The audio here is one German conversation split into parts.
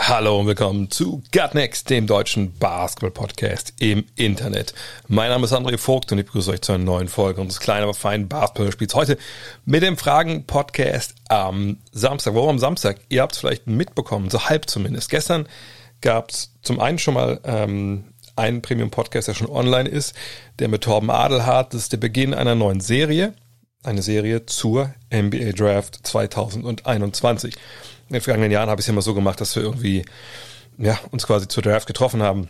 Hallo und willkommen zu Gutnext, dem deutschen Basketball-Podcast im Internet. Mein Name ist André Vogt und ich begrüße euch zu einer neuen Folge unseres kleinen, aber feinen Basketball-Spiels. Heute mit dem Fragen-Podcast am Samstag. Warum am Samstag? Ihr habt es vielleicht mitbekommen, so halb zumindest. Gestern gab es zum einen schon mal ähm, einen Premium-Podcast, der schon online ist, der mit Torben Adelhardt. Das ist der Beginn einer neuen Serie eine Serie zur NBA Draft 2021. In den vergangenen Jahren habe ich es immer so gemacht, dass wir irgendwie ja, uns quasi zur Draft getroffen haben,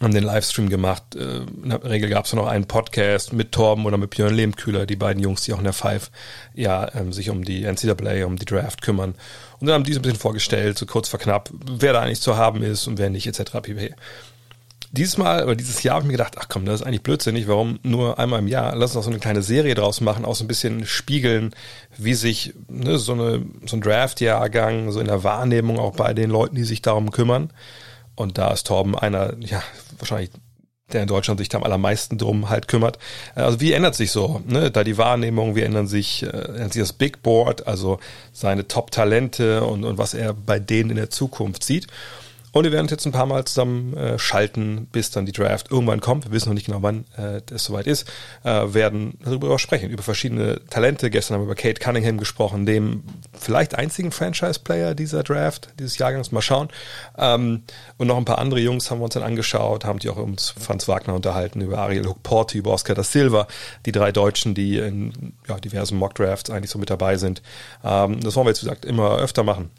haben den Livestream gemacht. Äh, in der Regel gab es noch einen Podcast mit Torben oder mit Björn Lehmkühler, die beiden Jungs, die auch in der Five ja ähm, sich um die NCAA, um die Draft kümmern. Und dann haben die so ein bisschen vorgestellt, so kurz vor knapp, wer da eigentlich zu haben ist und wer nicht, etc. pp dieses Mal oder dieses Jahr habe ich mir gedacht, ach komm, das ist eigentlich blödsinnig, warum nur einmal im Jahr? Lass uns auch so eine kleine Serie draus machen, auch so ein bisschen spiegeln, wie sich ne, so, eine, so ein Draft-Jahrgang, so in der Wahrnehmung auch bei den Leuten, die sich darum kümmern. Und da ist Torben einer, ja, wahrscheinlich der in Deutschland sich da am allermeisten drum halt kümmert. Also wie ändert sich so, ne? Da die Wahrnehmung, wie ändern sich, äh, ändert sich das Big Board, also seine Top-Talente und, und was er bei denen in der Zukunft sieht. Und wir werden uns jetzt ein paar Mal zusammen äh, schalten, bis dann die Draft irgendwann kommt. Wir wissen noch nicht genau, wann äh, das soweit ist. Äh, werden darüber sprechen, über verschiedene Talente. Gestern haben wir über Kate Cunningham gesprochen, dem vielleicht einzigen Franchise-Player dieser Draft, dieses Jahrgangs. Mal schauen. Ähm, und noch ein paar andere Jungs haben wir uns dann angeschaut, haben die auch uns Franz Wagner unterhalten, über Ariel Hook-Porty, über Oscar da Silva, die drei Deutschen, die in ja, diversen Mock-Drafts eigentlich so mit dabei sind. Ähm, das wollen wir jetzt, wie gesagt, immer öfter machen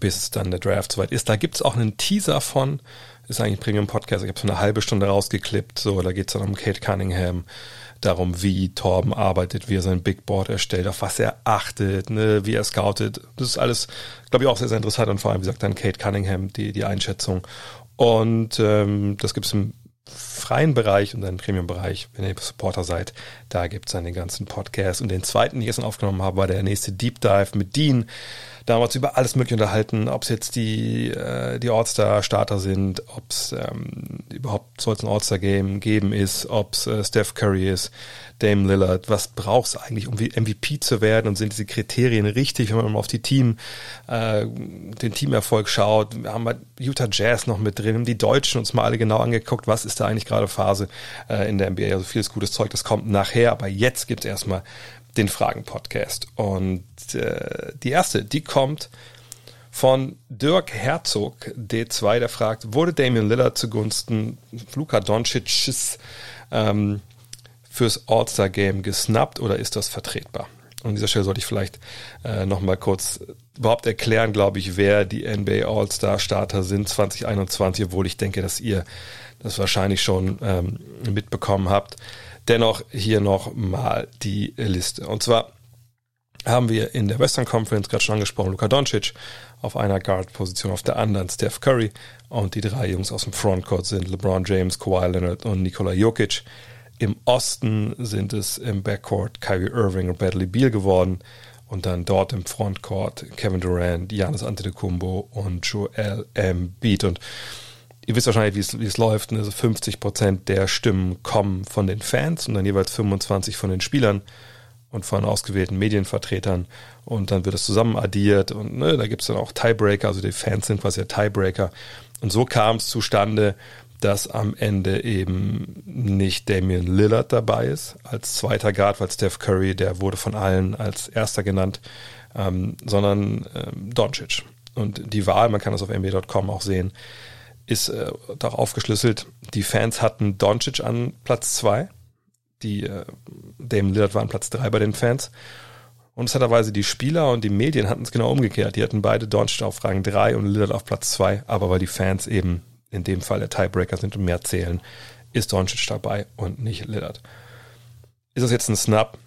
bis dann der Draft soweit ist. Da gibt's auch einen Teaser von, ist eigentlich ein Premium-Podcast, ich habe so eine halbe Stunde rausgeklippt, so, da geht's dann um Kate Cunningham, darum, wie Torben arbeitet, wie er sein Big Board erstellt, auf was er achtet, ne, wie er scoutet. Das ist alles, glaube ich, auch sehr, sehr interessant und vor allem, wie sagt dann Kate Cunningham, die, die Einschätzung. Und ähm, das gibt's im freien Bereich und einen Premium-Bereich, wenn ihr Supporter seid, da gibt's dann den ganzen Podcast. Und den zweiten, den ich gestern aufgenommen habe, war der nächste Deep Dive mit Dean damals über alles Mögliche unterhalten, ob es jetzt die, äh, die All-Star-Starter sind, ob es ähm, überhaupt soll es ein All-Star-Game geben ist, ob es äh, Steph Curry ist, Dame Lillard, was braucht es eigentlich, um MVP zu werden und sind diese Kriterien richtig, wenn man mal auf die Team, äh, den Teamerfolg schaut. Wir haben halt Utah Jazz noch mit drin, die Deutschen uns mal alle genau angeguckt, was ist da eigentlich gerade Phase äh, in der NBA. Also vieles gutes Zeug, das kommt nachher, aber jetzt gibt es erstmal den Fragen-Podcast. Und äh, die erste, die kommt von Dirk Herzog, D2, der fragt, wurde Damian Lillard zugunsten Luka Doncic's ähm, fürs All-Star-Game gesnappt oder ist das vertretbar? Und an dieser Stelle sollte ich vielleicht äh, nochmal kurz überhaupt erklären, glaube ich, wer die NBA All-Star-Starter sind 2021, obwohl ich denke, dass ihr das wahrscheinlich schon ähm, mitbekommen habt. Dennoch hier noch mal die Liste. Und zwar haben wir in der Western Conference gerade schon angesprochen, Luka Doncic auf einer Guard-Position, auf der anderen Steph Curry und die drei Jungs aus dem Frontcourt sind LeBron James, Kawhi Leonard und Nikola Jokic. Im Osten sind es im Backcourt Kyrie Irving und Bradley Beal geworden und dann dort im Frontcourt Kevin Durant, Giannis Antetokounmpo und Joel Embiid und ihr wisst wahrscheinlich, wie es, wie es läuft. Ne? Also 50 Prozent der Stimmen kommen von den Fans und dann jeweils 25 von den Spielern und von ausgewählten Medienvertretern. Und dann wird es zusammen addiert und ne, da gibt es dann auch Tiebreaker, also die Fans sind quasi der Tiebreaker. Und so kam es zustande, dass am Ende eben nicht Damian Lillard dabei ist als zweiter Guard, weil Steph Curry, der wurde von allen als erster genannt, ähm, sondern ähm, Doncic. Und die Wahl, man kann das auf NBA.com auch sehen, ist äh, doch aufgeschlüsselt. Die Fans hatten Doncic an Platz zwei. Die äh, Damon Lillard war an Platz drei bei den Fans. Und interessanterweise die Spieler und die Medien hatten es genau umgekehrt. Die hatten beide Doncic auf Rang drei und Lillard auf Platz zwei. Aber weil die Fans eben in dem Fall der Tiebreaker sind und mehr zählen, ist Doncic dabei und nicht Lillard. Ist das jetzt ein Snap?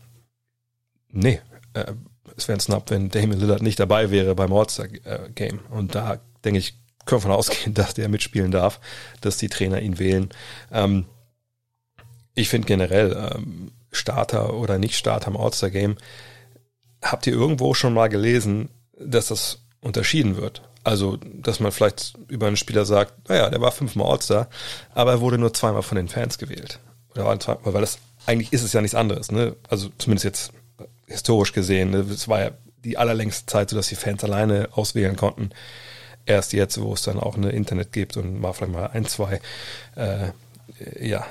Nee. Äh, es wäre ein Snap, wenn Damon Lillard nicht dabei wäre beim All-Star-Game. Und da, denke ich, können davon ausgehen, dass der mitspielen darf, dass die Trainer ihn wählen. Ähm, ich finde generell ähm, Starter oder Nicht-Starter im All-Star-Game, habt ihr irgendwo schon mal gelesen, dass das unterschieden wird? Also, dass man vielleicht über einen Spieler sagt, naja, der war fünfmal All-Star, aber er wurde nur zweimal von den Fans gewählt. Oder zweimal, weil das eigentlich ist es ja nichts anderes, ne? Also zumindest jetzt historisch gesehen. Ne? Es war ja die allerlängste Zeit so, dass die Fans alleine auswählen konnten. Erst jetzt, wo es dann auch ein Internet gibt und mal vielleicht mal ein, zwei äh, ja,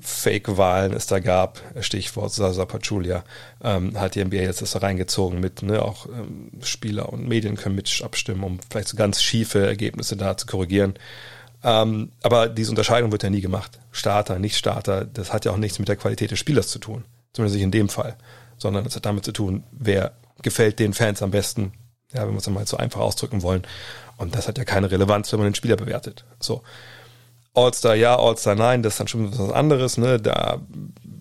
Fake-Wahlen es da gab, Stichwort Sasa Pachulia, ähm, hat die NBA jetzt das da reingezogen mit, ne, auch ähm, Spieler und Medien können mit abstimmen, um vielleicht so ganz schiefe Ergebnisse da zu korrigieren. Ähm, aber diese Unterscheidung wird ja nie gemacht. Starter, nicht Starter, das hat ja auch nichts mit der Qualität des Spielers zu tun. Zumindest nicht in dem Fall. Sondern es hat damit zu tun, wer gefällt den Fans am besten, ja, wenn wir es mal so einfach ausdrücken wollen. Und das hat ja keine Relevanz, wenn man den Spieler bewertet. So. All-Star ja, All-Star nein, das ist dann schon was anderes, ne? Da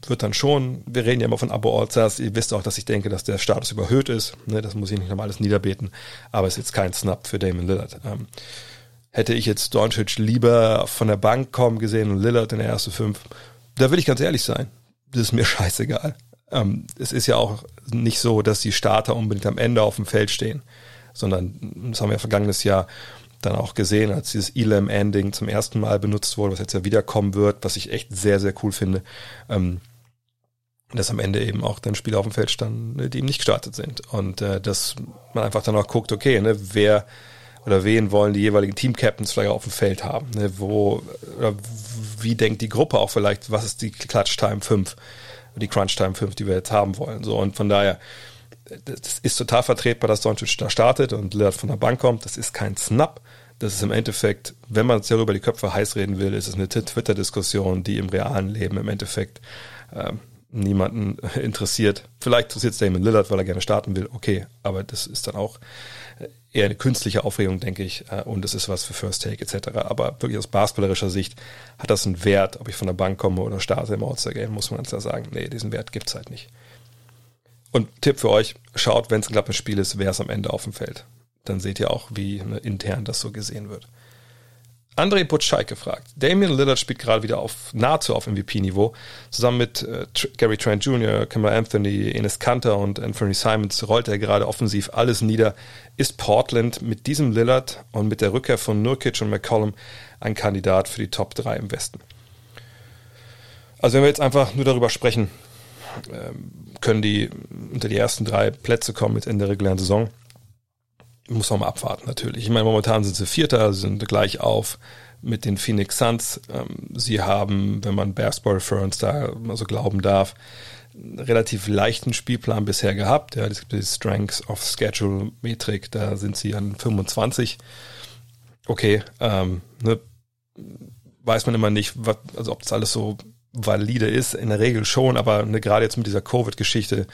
wird dann schon, wir reden ja immer von Abo All-Stars, ihr wisst auch, dass ich denke, dass der Status überhöht ist, ne? Das muss ich nicht nochmal alles niederbeten, aber es ist jetzt kein Snap für Damon Lillard. Ähm, hätte ich jetzt Doncic lieber von der Bank kommen gesehen und Lillard in der ersten fünf, da will ich ganz ehrlich sein, das ist mir scheißegal. Ähm, es ist ja auch nicht so, dass die Starter unbedingt am Ende auf dem Feld stehen, sondern das haben wir ja vergangenes Jahr dann auch gesehen, als dieses Elam-Ending zum ersten Mal benutzt wurde, was jetzt ja wiederkommen wird, was ich echt sehr, sehr cool finde, ähm, dass am Ende eben auch dann Spieler auf dem Feld standen, die eben nicht gestartet sind. Und äh, dass man einfach dann auch guckt, okay, ne, wer oder wen wollen die jeweiligen Team-Captains vielleicht auf dem Feld haben? Ne, wo oder wie denkt die Gruppe auch vielleicht, was ist die Clutch-Time 5, die Crunch-Time 5, die wir jetzt haben wollen? So, und von daher, das ist total vertretbar, dass Doncic da startet und Lillard von der Bank kommt. Das ist kein Snap. Das ist im Endeffekt, wenn man darüber die Köpfe heiß reden will, ist es eine Twitter-Diskussion, die im realen Leben im Endeffekt äh, niemanden interessiert. Vielleicht interessiert es Damon Lillard, weil er gerne starten will. Okay, aber das ist dann auch eher eine künstliche Aufregung, denke ich. Äh, und es ist was für First Take etc. Aber wirklich aus basketballerischer Sicht hat das einen Wert, ob ich von der Bank komme oder starte im All-Star-Game, muss man ganz klar sagen. Nee, diesen Wert gibt's halt nicht. Und Tipp für euch, schaut, wenn es ein knappes Spiel ist, wer es am Ende auf dem Feld. Dann seht ihr auch, wie ne, intern das so gesehen wird. André Butscheik gefragt. Damian Lillard spielt gerade wieder auf nahezu auf MVP-Niveau. Zusammen mit äh, Gary Trent Jr., Kamala Anthony, Enes Kanter und Anthony Simons rollt er gerade offensiv alles nieder. Ist Portland mit diesem Lillard und mit der Rückkehr von Nurkic und McCollum ein Kandidat für die Top 3 im Westen? Also wenn wir jetzt einfach nur darüber sprechen, ähm, können die unter die ersten drei Plätze kommen mit Ende der regulären Saison. Muss man mal abwarten, natürlich. Ich meine, momentan sind sie Vierter, sind gleich auf mit den Phoenix Suns. Ähm, sie haben, wenn man Basketball Reference da mal so glauben darf, relativ leichten Spielplan bisher gehabt. Ja, die Strengths of Schedule Metrik, da sind sie an 25. Okay, ähm, ne, weiß man immer nicht, was, also ob das alles so valide ist, in der Regel schon, aber ne, gerade jetzt mit dieser Covid-Geschichte,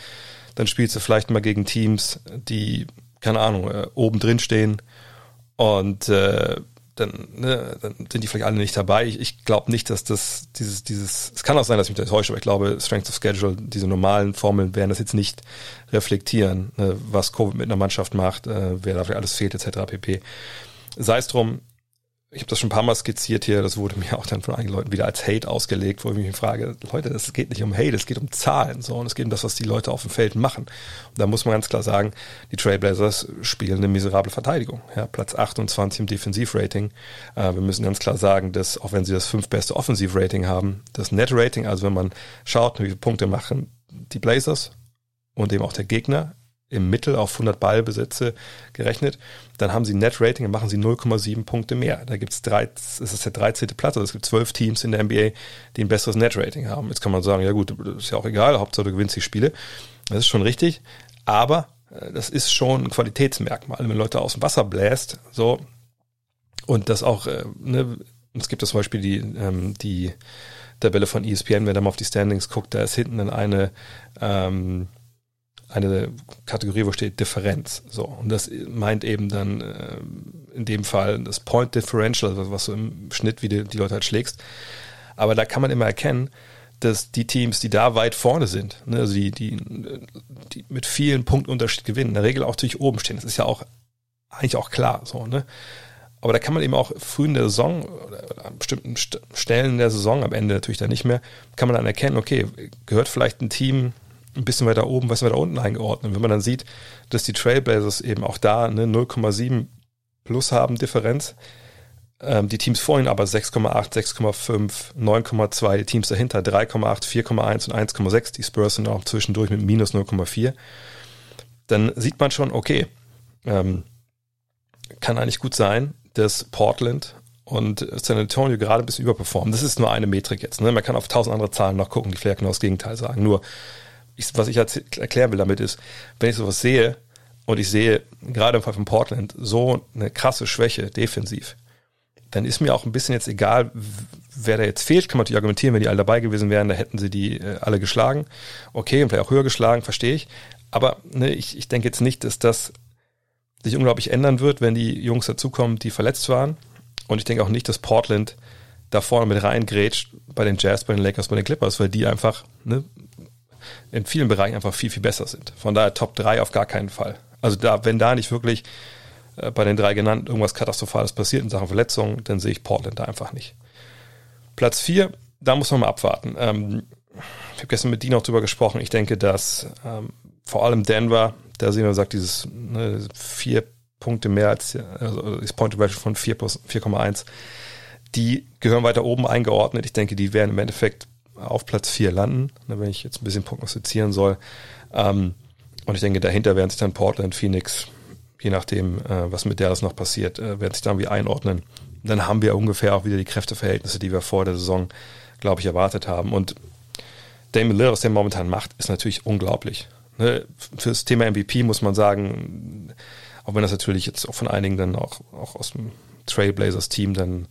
dann spielst du vielleicht mal gegen Teams, die, keine Ahnung, äh, oben drin stehen und äh, dann, ne, dann sind die vielleicht alle nicht dabei. Ich, ich glaube nicht, dass das dieses, dieses, es kann auch sein, dass ich mich da täusche, aber ich glaube, Strength of Schedule, diese normalen Formeln werden das jetzt nicht reflektieren, ne, was Covid mit einer Mannschaft macht, äh, wer dafür alles fehlt, etc. pp. Sei es drum, ich habe das schon ein paar Mal skizziert hier, das wurde mir auch dann von einigen Leuten wieder als Hate ausgelegt, wo ich mich frage, Leute, das geht nicht um Hate, es geht um Zahlen, so, und es geht um das, was die Leute auf dem Feld machen. Und da muss man ganz klar sagen, die Trailblazers spielen eine miserable Verteidigung, ja, Platz 28 im Defensivrating. Äh, wir müssen ganz klar sagen, dass, auch wenn sie das fünftbeste Offensivrating haben, das Net-Rating, also wenn man schaut, wie viele Punkte machen die Blazers und eben auch der Gegner im Mittel auf 100 Ballbesitze gerechnet, dann haben sie ein Net-Rating und machen sie 0,7 Punkte mehr. Da gibt es drei, es ist der 13. Platz, also es gibt zwölf Teams in der NBA, die ein besseres Net-Rating haben. Jetzt kann man sagen, ja gut, das ist ja auch egal, Hauptsache du gewinnst die Spiele. Das ist schon richtig, aber äh, das ist schon ein Qualitätsmerkmal, wenn Leute aus dem Wasser bläst, so, und das auch, äh, ne, es gibt zum Beispiel die, ähm, die Tabelle von ESPN, wenn man auf die Standings guckt, da ist hinten dann eine, ähm, eine Kategorie, wo steht Differenz. So. Und das meint eben dann äh, in dem Fall das Point Differential, also was du im Schnitt, wie du die Leute halt schlägst. Aber da kann man immer erkennen, dass die Teams, die da weit vorne sind, ne, also die, die, die mit vielen Punktunterschied gewinnen, in der Regel auch natürlich oben stehen. Das ist ja auch eigentlich auch klar so, ne? Aber da kann man eben auch früh in der Saison oder an bestimmten Stellen der Saison, am Ende natürlich dann nicht mehr, kann man dann erkennen, okay, gehört vielleicht ein Team ein bisschen weiter oben, was weiter unten eingeordnet. Wenn man dann sieht, dass die Trailblazers eben auch da eine 0,7 plus haben Differenz, ähm, die Teams vorhin aber 6,8, 6,5, 9,2, die Teams dahinter 3,8, 4,1 und 1,6, die Spurs sind auch zwischendurch mit minus 0,4, dann sieht man schon, okay, ähm, kann eigentlich gut sein, dass Portland und San Antonio gerade ein bisschen überperformen. Das ist nur eine Metrik jetzt. Ne? Man kann auf tausend andere Zahlen noch gucken, die vielleicht genau das Gegenteil sagen. Nur, ich, was ich erklären will damit ist, wenn ich sowas sehe und ich sehe gerade im Fall von Portland so eine krasse Schwäche defensiv, dann ist mir auch ein bisschen jetzt egal, wer da jetzt fehlt. Kann man natürlich argumentieren, wenn die alle dabei gewesen wären, da hätten sie die äh, alle geschlagen. Okay, und vielleicht auch höher geschlagen, verstehe ich. Aber ne, ich, ich denke jetzt nicht, dass das sich unglaublich ändern wird, wenn die Jungs dazukommen, die verletzt waren. Und ich denke auch nicht, dass Portland da vorne mit reingrätscht bei den Jazz, bei den Lakers, bei den Clippers, weil die einfach ne, in vielen Bereichen einfach viel, viel besser sind. Von daher Top 3 auf gar keinen Fall. Also da, wenn da nicht wirklich äh, bei den drei genannten irgendwas Katastrophales passiert in Sachen Verletzungen, dann sehe ich Portland da einfach nicht. Platz 4, da muss man mal abwarten. Ähm, ich habe gestern mit Dean auch drüber gesprochen. Ich denke, dass ähm, vor allem Denver, da sehen wir, sagt dieses ne, vier Punkte mehr als also das Point Ratio von 4 plus 4,1, die gehören weiter oben eingeordnet. Ich denke, die werden im Endeffekt auf Platz 4 landen, ne, wenn ich jetzt ein bisschen prognostizieren soll. Ähm, und ich denke, dahinter werden sich dann Portland, Phoenix, je nachdem, äh, was mit der das noch passiert, äh, werden sich dann wie einordnen. dann haben wir ungefähr auch wieder die Kräfteverhältnisse, die wir vor der Saison, glaube ich, erwartet haben. Und Damon Lillard, was der momentan macht, ist natürlich unglaublich. Ne? Fürs Thema MVP muss man sagen, auch wenn das natürlich jetzt auch von einigen dann auch, auch aus dem Trailblazers-Team dann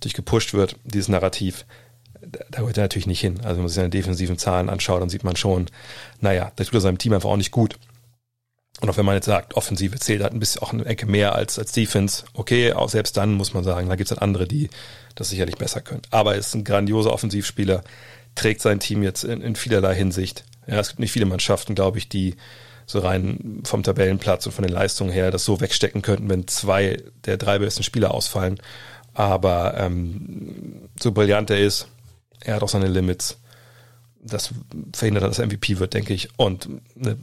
durch gepusht wird, dieses Narrativ, da gehört er natürlich nicht hin. Also wenn man sich seine defensiven Zahlen anschaut, dann sieht man schon, naja, da tut er seinem Team einfach auch nicht gut. Und auch wenn man jetzt sagt, Offensive zählt halt ein bisschen auch eine Ecke mehr als, als Defense, okay, auch selbst dann muss man sagen, da gibt es halt andere, die das sicherlich besser können. Aber er ist ein grandioser Offensivspieler, trägt sein Team jetzt in, in vielerlei Hinsicht. Ja, es gibt nicht viele Mannschaften, glaube ich, die so rein vom Tabellenplatz und von den Leistungen her das so wegstecken könnten, wenn zwei der drei besten Spieler ausfallen. Aber ähm, so brillant er ist, er hat auch seine Limits. Das verhindert, dass er MVP wird, denke ich. Und ne,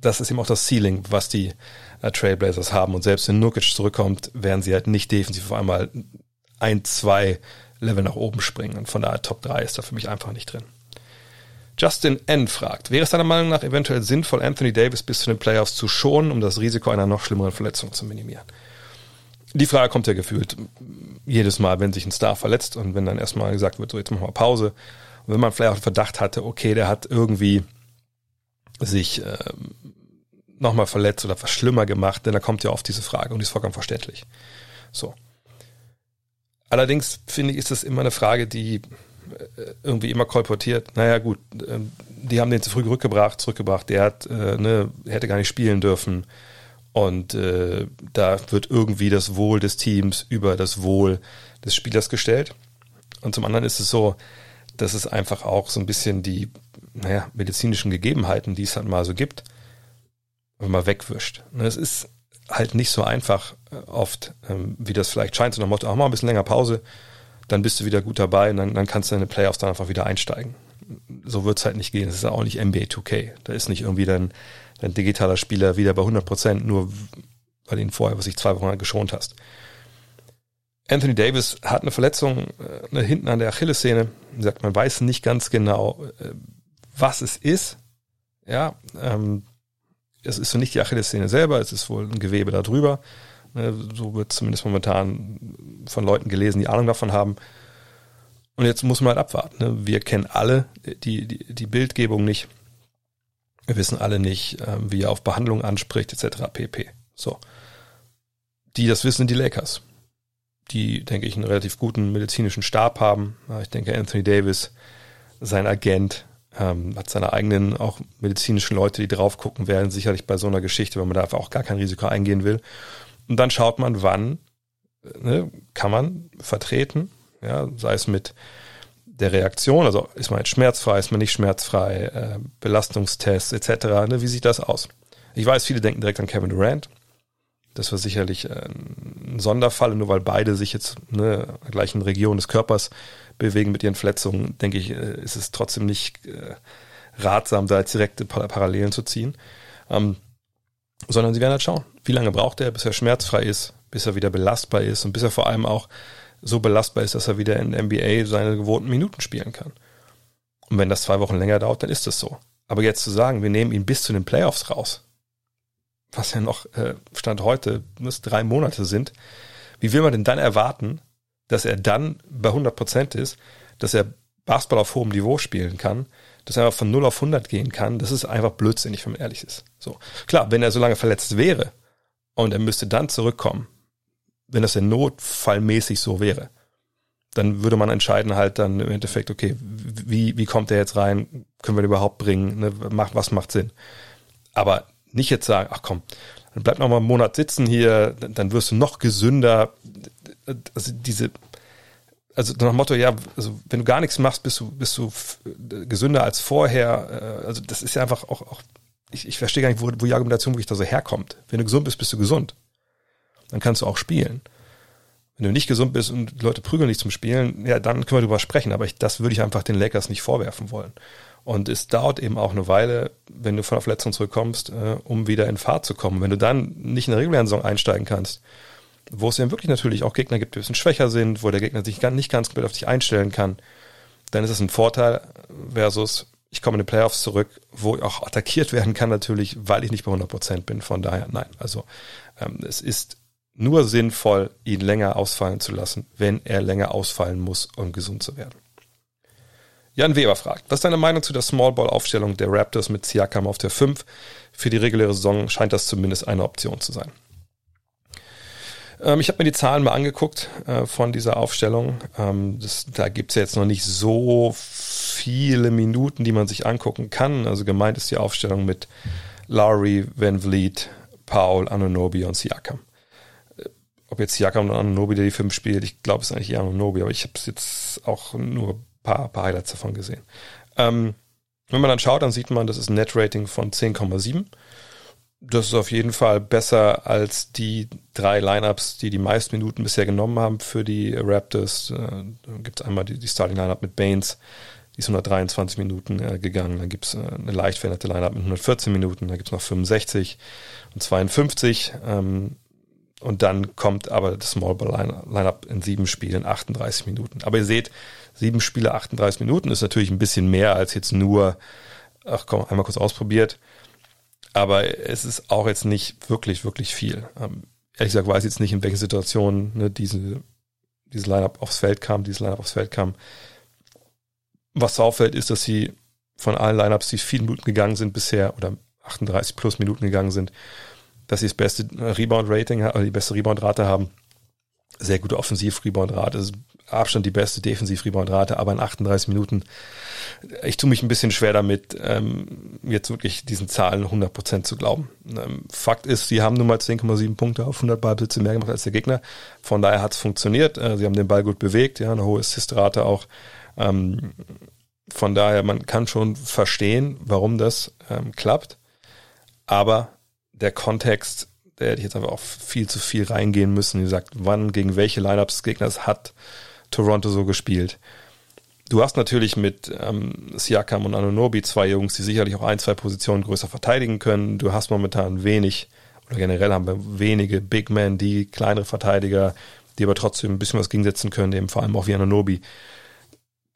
das ist eben auch das Ceiling, was die äh, Trailblazers haben. Und selbst wenn Nurkic zurückkommt, werden sie halt nicht defensiv auf einmal ein, zwei Level nach oben springen. Und von daher Top 3 ist da für mich einfach nicht drin. Justin N. fragt, wäre es deiner Meinung nach eventuell sinnvoll, Anthony Davis bis zu den Playoffs zu schonen, um das Risiko einer noch schlimmeren Verletzung zu minimieren? Die Frage kommt ja gefühlt jedes Mal, wenn sich ein Star verletzt und wenn dann erstmal gesagt wird, so jetzt machen wir Pause. Und wenn man vielleicht auch den Verdacht hatte, okay, der hat irgendwie sich äh, nochmal verletzt oder was schlimmer gemacht, denn da kommt ja oft diese Frage und die ist vollkommen verständlich. So. Allerdings finde ich, ist das immer eine Frage, die äh, irgendwie immer kolportiert. Naja, gut, ähm, die haben den zu früh zurückgebracht, zurückgebracht. Der hat, äh, ne, hätte gar nicht spielen dürfen. Und äh, da wird irgendwie das Wohl des Teams über das Wohl des Spielers gestellt. Und zum anderen ist es so, dass es einfach auch so ein bisschen die naja, medizinischen Gegebenheiten, die es halt mal so gibt, wenn man wegwischt. Und es ist halt nicht so einfach äh, oft, ähm, wie das vielleicht scheint, so nach Motto, auch mal ein bisschen länger Pause, dann bist du wieder gut dabei und dann, dann kannst du in den Playoffs dann einfach wieder einsteigen. So wird es halt nicht gehen. Das ist auch nicht NBA 2K. Da ist nicht irgendwie dein, dein digitaler Spieler wieder bei 100 Prozent, nur weil du ihn vorher, was ich zwei Wochen geschont hast. Anthony Davis hat eine Verletzung äh, hinten an der Achillessehne. Wie gesagt, man weiß nicht ganz genau, äh, was es ist. Ja, ähm, es ist so nicht die Achillessehne selber, es ist wohl ein Gewebe da drüber. Ne, so wird zumindest momentan von Leuten gelesen, die Ahnung davon haben. Und jetzt muss man halt abwarten. Ne? Wir kennen alle die, die, die Bildgebung nicht. Wir wissen alle nicht, ähm, wie er auf Behandlung anspricht, etc. pp. So. Die das wissen, die Lakers. Die, denke ich, einen relativ guten medizinischen Stab haben. Ich denke, Anthony Davis, sein Agent, ähm, hat seine eigenen auch medizinischen Leute, die drauf gucken werden, sicherlich bei so einer Geschichte, wenn man da einfach auch gar kein Risiko eingehen will. Und dann schaut man, wann ne, kann man vertreten, ja, sei es mit der Reaktion, also ist man jetzt schmerzfrei, ist man nicht schmerzfrei, äh, Belastungstests etc. Ne, wie sieht das aus? Ich weiß, viele denken direkt an Kevin Durant. Das war sicherlich äh, ein Sonderfall, nur weil beide sich jetzt ne, in der gleichen Region des Körpers bewegen mit ihren Verletzungen, denke ich, äh, ist es trotzdem nicht äh, ratsam, da jetzt direkte Parallelen zu ziehen. Ähm, sondern sie werden halt schauen, wie lange braucht er, bis er schmerzfrei ist, bis er wieder belastbar ist und bis er vor allem auch so belastbar ist, dass er wieder in der NBA seine gewohnten Minuten spielen kann. Und wenn das zwei Wochen länger dauert, dann ist das so. Aber jetzt zu sagen, wir nehmen ihn bis zu den Playoffs raus, was ja noch äh, Stand heute muss drei Monate sind, wie will man denn dann erwarten, dass er dann bei 100 Prozent ist, dass er Basketball auf hohem Niveau spielen kann, dass er von 0 auf 100 gehen kann, das ist einfach blödsinnig, wenn man ehrlich ist. So. Klar, wenn er so lange verletzt wäre und er müsste dann zurückkommen, wenn das ja notfallmäßig so wäre, dann würde man entscheiden halt dann im Endeffekt, okay, wie, wie kommt er jetzt rein? Können wir ihn überhaupt bringen? Ne? Was macht Sinn? Aber nicht jetzt sagen, ach komm, dann bleib noch mal einen Monat sitzen hier, dann wirst du noch gesünder. Also diese, also nach dem Motto, ja, also wenn du gar nichts machst, bist du, bist du gesünder als vorher. Äh, also das ist ja einfach auch, auch ich, ich verstehe gar nicht, wo, wo die Argumentation wirklich da so herkommt. Wenn du gesund bist, bist du gesund. Dann kannst du auch spielen. Wenn du nicht gesund bist und Leute prügeln dich zum Spielen, ja, dann können wir darüber sprechen. Aber ich, das würde ich einfach den Lakers nicht vorwerfen wollen. Und es dauert eben auch eine Weile, wenn du von der Verletzung zurückkommst, äh, um wieder in Fahrt zu kommen. Wenn du dann nicht in der regulären Saison einsteigen kannst, wo es ja wirklich natürlich auch Gegner gibt, die ein bisschen schwächer sind, wo der Gegner sich nicht ganz komplett auf dich einstellen kann, dann ist es ein Vorteil versus ich komme in die Playoffs zurück, wo ich auch attackiert werden kann natürlich, weil ich nicht bei 100% bin. Von daher, nein. Also ähm, es ist nur sinnvoll, ihn länger ausfallen zu lassen, wenn er länger ausfallen muss, um gesund zu werden. Jan Weber fragt, was ist deine Meinung zu der Small Ball Aufstellung der Raptors mit Siakam auf der 5? Für die reguläre Saison scheint das zumindest eine Option zu sein. Ähm, ich habe mir die Zahlen mal angeguckt äh, von dieser Aufstellung. Ähm, das, da gibt's ja jetzt noch nicht so viele Minuten, die man sich angucken kann. Also gemeint ist die Aufstellung mit Lowry, Van Vliet, Paul, Anunobi und Siakam ob jetzt Siakam oder Anunobi, der die fünf spielt, ich glaube, es ist eigentlich eher Anunobi, aber ich habe es jetzt auch nur ein paar, paar Highlights davon gesehen. Ähm, wenn man dann schaut, dann sieht man, das ist ein Net-Rating von 10,7. Das ist auf jeden Fall besser als die drei Lineups, die die meisten Minuten bisher genommen haben für die Raptors. Äh, gibt es einmal die, die Starting-Lineup mit Baines, die ist 123 Minuten äh, gegangen. Dann gibt es äh, eine leicht veränderte Lineup mit 114 Minuten. Da gibt es noch 65 und 52. Ähm, und dann kommt aber das Small Ball Lineup in sieben Spielen 38 Minuten. Aber ihr seht, sieben Spiele 38 Minuten ist natürlich ein bisschen mehr als jetzt nur, ach komm, einmal kurz ausprobiert. Aber es ist auch jetzt nicht wirklich, wirklich viel. Ähm, ehrlich gesagt weiß ich jetzt nicht, in welchen Situationen ne, diese, dieses Lineup aufs Feld kam, dieses Lineup aufs Feld kam. Was auffällt, ist, dass sie von allen Lineups, die viele Minuten gegangen sind bisher, oder 38 plus Minuten gegangen sind, dass sie das beste Rebound-Rating, oder die beste Rebound-Rate haben. Sehr gute Offensiv-Rebound-Rate, Abstand die beste Defensiv-Rebound-Rate, aber in 38 Minuten, ich tue mich ein bisschen schwer damit, ähm, jetzt wirklich diesen Zahlen 100% zu glauben. Ähm, Fakt ist, sie haben nun mal 10,7 Punkte auf 100 Ballbesitze mehr gemacht als der Gegner. Von daher hat es funktioniert. Äh, sie haben den Ball gut bewegt, ja, eine hohe Assist-Rate auch. Ähm, von daher, man kann schon verstehen, warum das ähm, klappt. Aber der Kontext, der hätte ich jetzt einfach auch viel zu viel reingehen müssen. Wie gesagt, wann, gegen welche Lineups des Gegners hat Toronto so gespielt? Du hast natürlich mit ähm, Siakam und Anunobi zwei Jungs, die sicherlich auch ein, zwei Positionen größer verteidigen können. Du hast momentan wenig, oder generell haben wir wenige Big Men, die kleinere Verteidiger, die aber trotzdem ein bisschen was gegensetzen können, eben vor allem auch wie Anunobi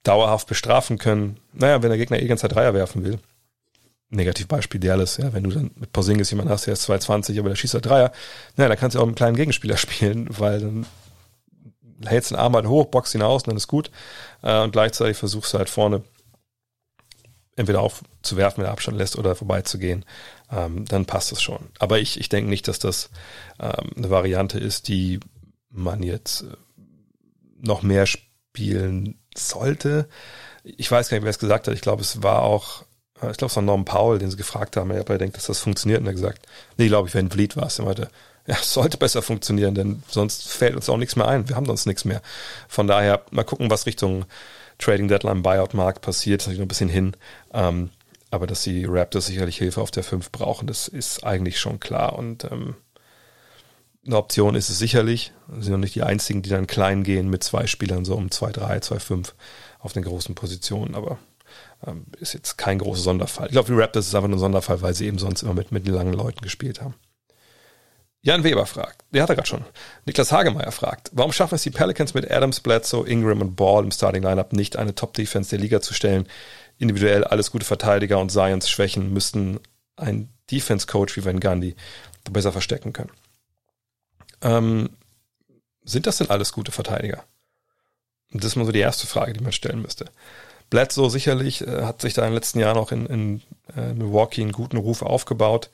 dauerhaft bestrafen können. Naja, wenn der Gegner eh Zeit Dreier werfen will, Negativbeispiel Dallas, ja, wenn du dann mit Porzingis jemanden hast, der ist 220, aber der schießt halt Dreier, naja, dann kannst du auch mit einem kleinen Gegenspieler spielen, weil dann hältst den Arm halt hoch, boxt ihn aus und dann ist gut äh, und gleichzeitig versuchst du halt vorne entweder aufzuwerfen, wenn er Abstand lässt oder vorbeizugehen, ähm, dann passt das schon. Aber ich, ich denke nicht, dass das ähm, eine Variante ist, die man jetzt äh, noch mehr spielen sollte. Ich weiß gar nicht, wer es gesagt hat. Ich glaube, es war auch ich glaube, es war Norm Paul, den sie gefragt haben, ob er denkt, dass das funktioniert. Und er gesagt, nee, glaube ich, wenn Vliet war es. Er meinte, ja, sollte besser funktionieren, denn sonst fällt uns auch nichts mehr ein. Wir haben sonst nichts mehr. Von daher, mal gucken, was Richtung Trading Deadline, Buyout Markt passiert. Das ist noch ein bisschen hin. Ähm, aber dass die Raptors sicherlich Hilfe auf der 5 brauchen, das ist eigentlich schon klar. Und ähm, eine Option ist es sicherlich. Sie sind noch nicht die einzigen, die dann klein gehen mit zwei Spielern, so um 2-3, 2-5 auf den großen Positionen, aber ähm, ist jetzt kein großer Sonderfall. Ich glaube, die Raptors ist einfach nur ein Sonderfall, weil sie eben sonst immer mit, mit den langen Leuten gespielt haben. Jan Weber fragt, der hat er gerade schon. Niklas Hagemeyer fragt, warum schaffen es die Pelicans mit Adams, Bledsoe, Ingram und Ball im Starting Lineup nicht eine Top-Defense der Liga zu stellen? Individuell alles gute Verteidiger und Zions Schwächen müssten ein Defense-Coach wie Van Gundy besser verstecken können. Ähm, sind das denn alles gute Verteidiger? Das ist mal so die erste Frage, die man stellen müsste. Bledsoe sicherlich äh, hat sich da in den letzten Jahren auch in, in äh, Milwaukee einen guten Ruf aufgebaut.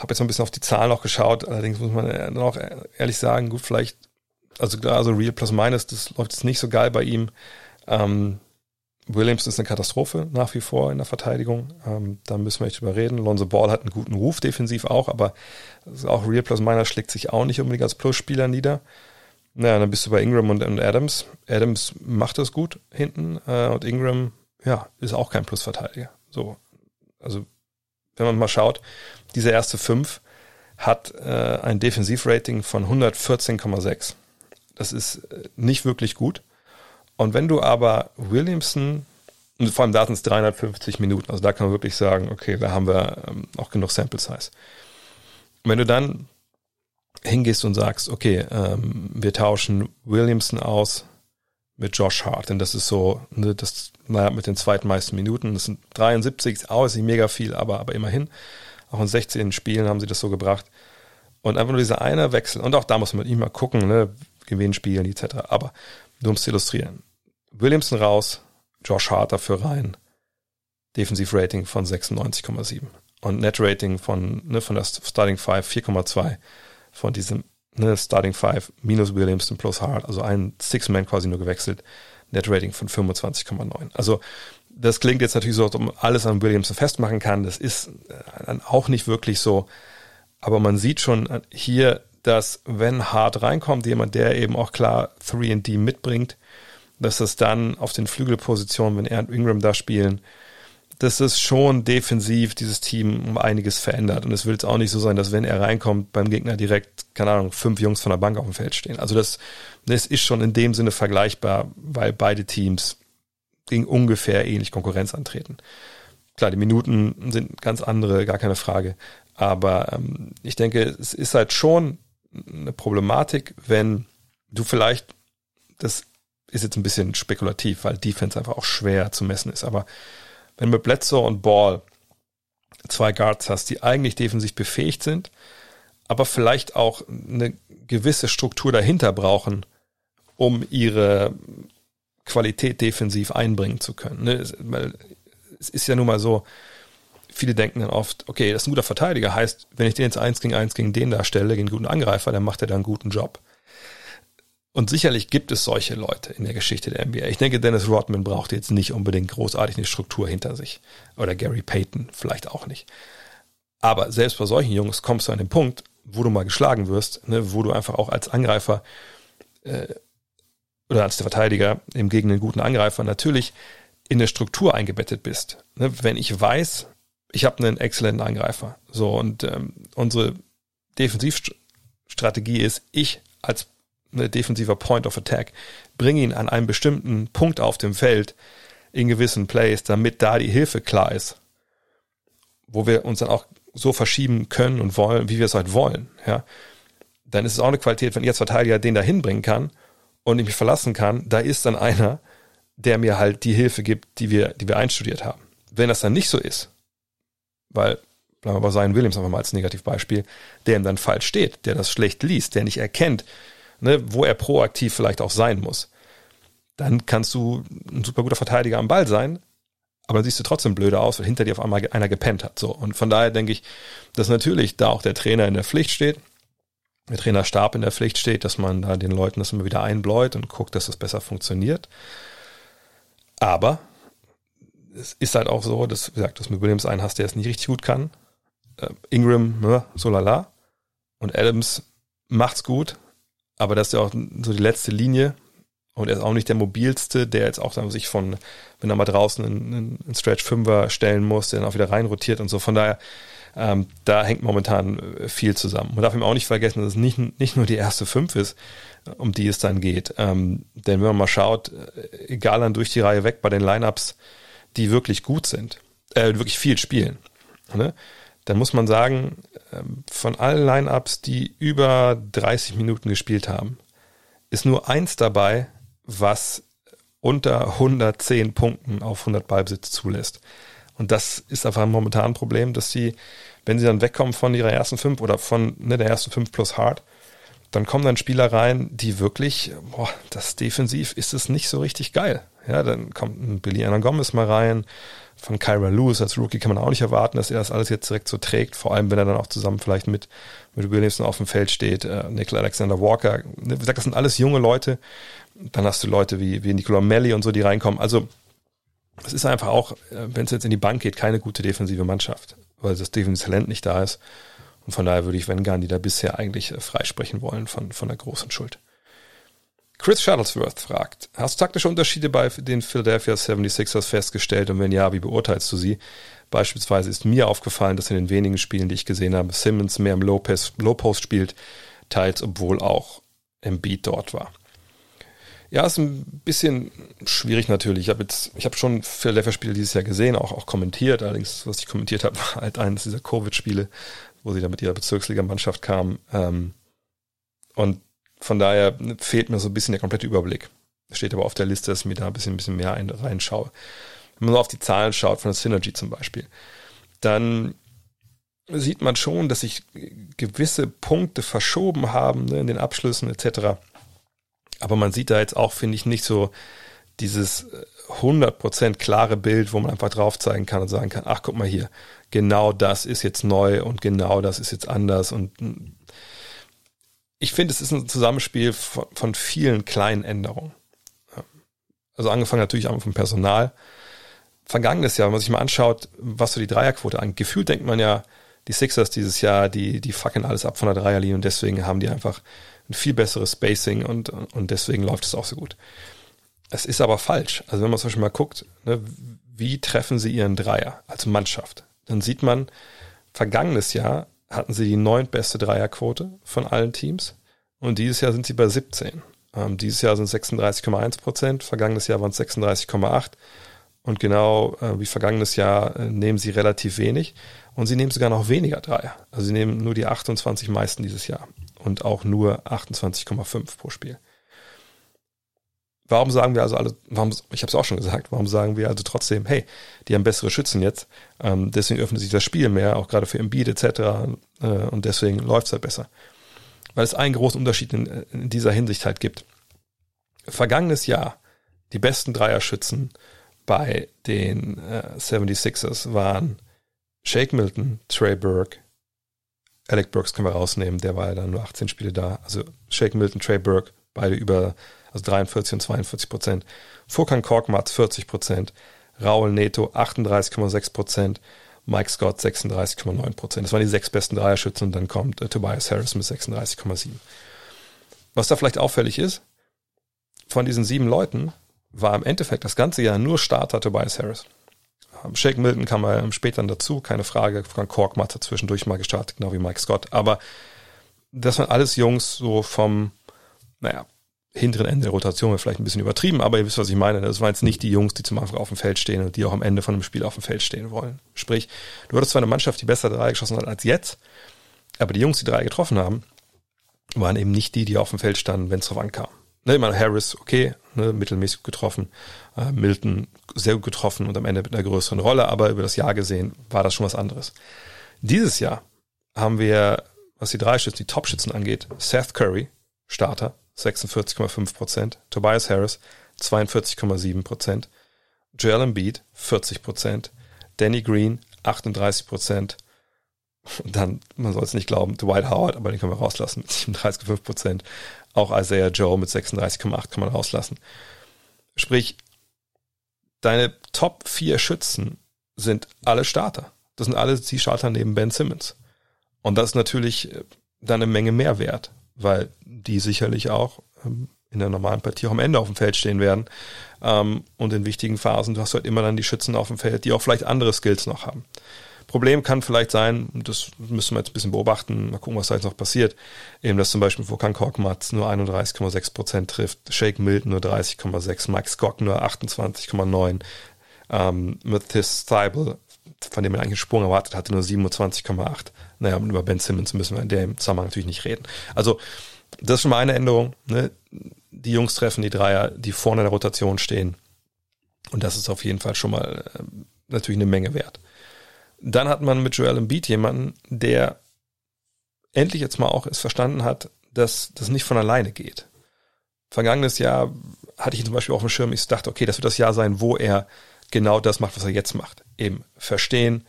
Habe jetzt mal ein bisschen auf die Zahlen auch geschaut. Allerdings muss man dann auch ehrlich sagen, gut, vielleicht, also klar, also Real Plus Minus, das läuft jetzt nicht so geil bei ihm. Ähm, Williams ist eine Katastrophe nach wie vor in der Verteidigung. Ähm, da müssen wir nicht drüber reden. Lonzo Ball hat einen guten Ruf defensiv auch, aber auch Real Plus Minus schlägt sich auch nicht unbedingt als Plus-Spieler nieder. Naja, dann bist du bei Ingram und, und Adams. Adams macht das gut hinten äh, und Ingram, ja, ist auch kein Plusverteidiger. So, also wenn man mal schaut, diese erste fünf hat äh, ein Defensivrating von 114,6. Das ist äh, nicht wirklich gut. Und wenn du aber Williamson, und vor allem da sind es 350 Minuten, also da kann man wirklich sagen, okay, da haben wir ähm, auch genug Sample Size. Und wenn du dann hingehst und sagst, okay, ähm, wir tauschen Williamson aus mit Josh Hart, denn das ist so, ne, das, naja, mit den zweitmeisten Minuten, das sind 73, ist auch nicht mega viel, aber, aber immerhin. Auch in 16 Spielen haben sie das so gebracht. Und einfach nur dieser eine Wechsel, und auch da muss man immer gucken, ne, Gewinnspielen etc. Aber nur um es zu illustrieren. Williamson raus, Josh Hart dafür rein. Defensivrating von 96,7. Und Net-Rating von, ne, von der Starting 5 4,2 von diesem ne, Starting 5 minus Williamson plus Hart, also ein Six-Man quasi nur gewechselt. Net-Rating von 25,9. Also das klingt jetzt natürlich so, ob man alles an Williamson festmachen kann. Das ist dann auch nicht wirklich so. Aber man sieht schon hier, dass wenn Hart reinkommt, jemand, der eben auch klar 3D mitbringt, dass das dann auf den Flügelpositionen, wenn er und Ingram da spielen, dass es schon defensiv dieses Team um einiges verändert. Und es will jetzt auch nicht so sein, dass wenn er reinkommt, beim Gegner direkt, keine Ahnung, fünf Jungs von der Bank auf dem Feld stehen. Also das, das ist schon in dem Sinne vergleichbar, weil beide Teams gegen ungefähr ähnlich Konkurrenz antreten. Klar, die Minuten sind ganz andere, gar keine Frage. Aber ähm, ich denke, es ist halt schon eine Problematik, wenn du vielleicht das ist jetzt ein bisschen spekulativ, weil Defense einfach auch schwer zu messen ist. Aber wenn du mit Bledsoe und Ball zwei Guards hast, die eigentlich defensiv befähigt sind, aber vielleicht auch eine gewisse Struktur dahinter brauchen, um ihre Qualität defensiv einbringen zu können. Ne? Es ist ja nun mal so, viele denken dann oft, okay, das ist ein guter Verteidiger, heißt, wenn ich den jetzt eins gegen eins gegen den darstelle, gegen einen guten Angreifer, dann macht er da einen guten Job. Und sicherlich gibt es solche Leute in der Geschichte der NBA. Ich denke, Dennis Rodman braucht jetzt nicht unbedingt großartig eine Struktur hinter sich. Oder Gary Payton vielleicht auch nicht. Aber selbst bei solchen Jungs kommst du an den Punkt, wo du mal geschlagen wirst, ne, wo du einfach auch als Angreifer äh, oder als der Verteidiger im gegen einen guten Angreifer natürlich in der Struktur eingebettet bist. Ne, wenn ich weiß, ich habe einen exzellenten Angreifer, so und ähm, unsere Defensivstrategie ist, ich als defensiver Point of Attack, bring ihn an einen bestimmten Punkt auf dem Feld in gewissen Plays, damit da die Hilfe klar ist, wo wir uns dann auch so verschieben können und wollen, wie wir es halt wollen, ja, dann ist es auch eine Qualität, wenn ich als Verteidiger den da hinbringen kann und ich mich verlassen kann, da ist dann einer, der mir halt die Hilfe gibt, die wir, die wir einstudiert haben. Wenn das dann nicht so ist, weil, bleiben wir bei Zion Williams einfach mal als Negativbeispiel, der ihm dann falsch steht, der das schlecht liest, der nicht erkennt, ne, wo er proaktiv vielleicht auch sein muss, dann kannst du ein super guter Verteidiger am Ball sein, aber dann siehst du trotzdem blöde aus, weil hinter dir auf einmal einer gepennt hat. So. Und von daher denke ich, dass natürlich da auch der Trainer in der Pflicht steht, der Trainerstab in der Pflicht steht, dass man da den Leuten das immer wieder einbläut und guckt, dass das besser funktioniert. Aber es ist halt auch so, dass, wie gesagt, dass du mit Williams einen hast, der es nicht richtig gut kann. Äh, Ingram, ne, so lala. Und Adams macht's gut, aber das ist ja auch so die letzte Linie. Und er ist auch nicht der mobilste, der jetzt auch dann sich von, wenn er mal draußen in, in Stretch Fünfer stellen muss, der dann auch wieder rein rotiert und so. Von daher, ähm, da hängt momentan äh, viel zusammen. Man darf ihm auch nicht vergessen, dass es nicht, nicht nur die erste Fünf ist, um die es dann geht. Ähm, denn wenn man mal schaut, äh, egal dann durch die Reihe weg bei den Lineups, die wirklich gut sind, äh, wirklich viel spielen, ne? Dann muss man sagen, ähm, von allen Lineups, die über 30 Minuten gespielt haben, ist nur eins dabei, was unter 110 Punkten auf 100 Ballbesitz zulässt. Und das ist einfach momentan ein Problem, dass sie, wenn sie dann wegkommen von ihrer ersten fünf oder von ne, der ersten fünf plus Hard, dann kommen dann Spieler rein, die wirklich, boah, das defensiv ist es nicht so richtig geil. Ja, dann kommt ein Billy Anna Gomez mal rein. Von Kyra Lewis als Rookie kann man auch nicht erwarten, dass er das alles jetzt direkt so trägt. Vor allem, wenn er dann auch zusammen vielleicht mit, mit Williamson auf dem Feld steht. Äh, Nicola Alexander Walker. Wie gesagt, das sind alles junge Leute. Dann hast du Leute wie, wie Nicola Melli und so, die reinkommen. Also, es ist einfach auch, äh, wenn es jetzt in die Bank geht, keine gute defensive Mannschaft, weil das defensive Talent nicht da ist. Und von daher würde ich Wengan, die da bisher eigentlich äh, freisprechen wollen von, von der großen Schuld. Chris Shuttlesworth fragt, hast du taktische Unterschiede bei den Philadelphia 76ers festgestellt und wenn ja, wie beurteilst du sie? Beispielsweise ist mir aufgefallen, dass in den wenigen Spielen, die ich gesehen habe, Simmons mehr im Low-Post spielt, teils obwohl auch Embiid dort war. Ja, ist ein bisschen schwierig natürlich. Ich habe jetzt, ich habe schon Philadelphia-Spiele dieses Jahr gesehen, auch, auch kommentiert. Allerdings, was ich kommentiert habe, war halt eines dieser Covid-Spiele, wo sie dann mit ihrer Bezirksligamannschaft kamen. Ähm, und von daher fehlt mir so ein bisschen der komplette Überblick. Steht aber auf der Liste, dass ich mir da ein bisschen, ein bisschen mehr ein, reinschaue. Wenn man so auf die Zahlen schaut, von der Synergy zum Beispiel, dann sieht man schon, dass sich gewisse Punkte verschoben haben ne, in den Abschlüssen etc. Aber man sieht da jetzt auch, finde ich, nicht so dieses 100% klare Bild, wo man einfach drauf zeigen kann und sagen kann, ach, guck mal hier, genau das ist jetzt neu und genau das ist jetzt anders. Und ich finde, es ist ein Zusammenspiel von, von vielen kleinen Änderungen. Also angefangen natürlich auch vom Personal. Vergangenes Jahr, wenn man sich mal anschaut, was so die Dreierquote angeht, gefühlt denkt man ja, die Sixers dieses Jahr, die, die fucken alles ab von der Dreierlinie und deswegen haben die einfach ein viel besseres Spacing und, und deswegen läuft es auch so gut. Es ist aber falsch. Also wenn man zum Beispiel mal guckt, ne, wie treffen sie ihren Dreier als Mannschaft, dann sieht man, vergangenes Jahr hatten sie die neuntbeste Dreierquote von allen Teams und dieses Jahr sind sie bei 17. Ähm, dieses Jahr sind es 36,1 Prozent, vergangenes Jahr waren es 36,8 und genau äh, wie vergangenes Jahr äh, nehmen sie relativ wenig und sie nehmen sogar noch weniger Dreier. Also sie nehmen nur die 28 meisten dieses Jahr und auch nur 28,5 pro Spiel. Warum sagen wir also alle, warum, ich habe es auch schon gesagt, warum sagen wir also trotzdem, hey, die haben bessere Schützen jetzt, ähm, deswegen öffnet sich das Spiel mehr, auch gerade für Embiid etc. Äh, und deswegen läuft es halt besser. Weil es einen großen Unterschied in, in dieser Hinsicht halt gibt. Vergangenes Jahr, die besten Dreierschützen bei den äh, 76ers waren Shake Milton, Trey Burke, Alec Burks können wir rausnehmen, der war ja dann nur 18 Spiele da. Also Shake Milton, Trey Burke, beide über also 43 und 42 Prozent. Furkan Korkmaz 40 Prozent. Raul Neto 38,6 Prozent. Mike Scott 36,9 Prozent. Das waren die sechs besten Dreierschützen und dann kommt äh, Tobias Harris mit 36,7. Was da vielleicht auffällig ist, von diesen sieben Leuten war im Endeffekt das ganze Jahr nur Starter Tobias Harris. Ähm, Shake Milton kam mal später dazu, keine Frage. Frank Korkmaz hat zwischendurch mal gestartet, genau wie Mike Scott. Aber das waren alles Jungs so vom, naja, hinteren Ende der Rotation vielleicht ein bisschen übertrieben, aber ihr wisst, was ich meine. Das waren jetzt nicht die Jungs, die zum Anfang auf dem Feld stehen und die auch am Ende von einem Spiel auf dem Feld stehen wollen. Sprich, du hattest zwar eine Mannschaft, die besser drei geschossen hat als jetzt, aber die Jungs, die drei getroffen haben, waren eben nicht die, die auf dem Feld standen, wenn es drauf ankam. Ne, ich meine, Harris, okay, ne, mittelmäßig getroffen, äh, Milton sehr gut getroffen und am Ende mit einer größeren Rolle, aber über das Jahr gesehen war das schon was anderes. Dieses Jahr haben wir, was die drei Schützen, die Top-Schützen angeht, Seth Curry, Starter, 46,5 Prozent, Tobias Harris, 42,7 Prozent, Joel Embiid, 40 Prozent, Danny Green, 38 Prozent, dann, man soll es nicht glauben, Dwight Howard, aber den können wir rauslassen mit 37,5 Prozent. Auch Isaiah Joe mit 36,8 kann man rauslassen. Sprich, deine Top 4 Schützen sind alle Starter. Das sind alle die Starter neben Ben Simmons. Und das ist natürlich äh, dann eine Menge Mehrwert, weil die sicherlich auch ähm, in der normalen Partie auch am Ende auf dem Feld stehen werden. Ähm, und in wichtigen Phasen, du hast halt immer dann die Schützen auf dem Feld, die auch vielleicht andere Skills noch haben. Problem kann vielleicht sein, das müssen wir jetzt ein bisschen beobachten, mal gucken, was da jetzt noch passiert, eben, dass zum Beispiel Volkan Korkmaz nur 31,6 Prozent trifft, Shake Milton nur 30,6, Mike Scott nur 28,9, ähm, Mathis Thibel, von dem man eigentlich einen Sprung erwartet hatte, nur 27,8. Naja, über Ben Simmons müssen wir in dem Zusammenhang natürlich nicht reden. Also, das ist schon mal eine Änderung. Ne? Die Jungs treffen die Dreier, die vorne in der Rotation stehen. Und das ist auf jeden Fall schon mal äh, natürlich eine Menge wert. Dann hat man mit Joel Embiid jemanden, der endlich jetzt mal auch es verstanden hat, dass das nicht von alleine geht. Vergangenes Jahr hatte ich ihn zum Beispiel auch im Schirm, ich dachte, okay, das wird das Jahr sein, wo er genau das macht, was er jetzt macht. Eben verstehen.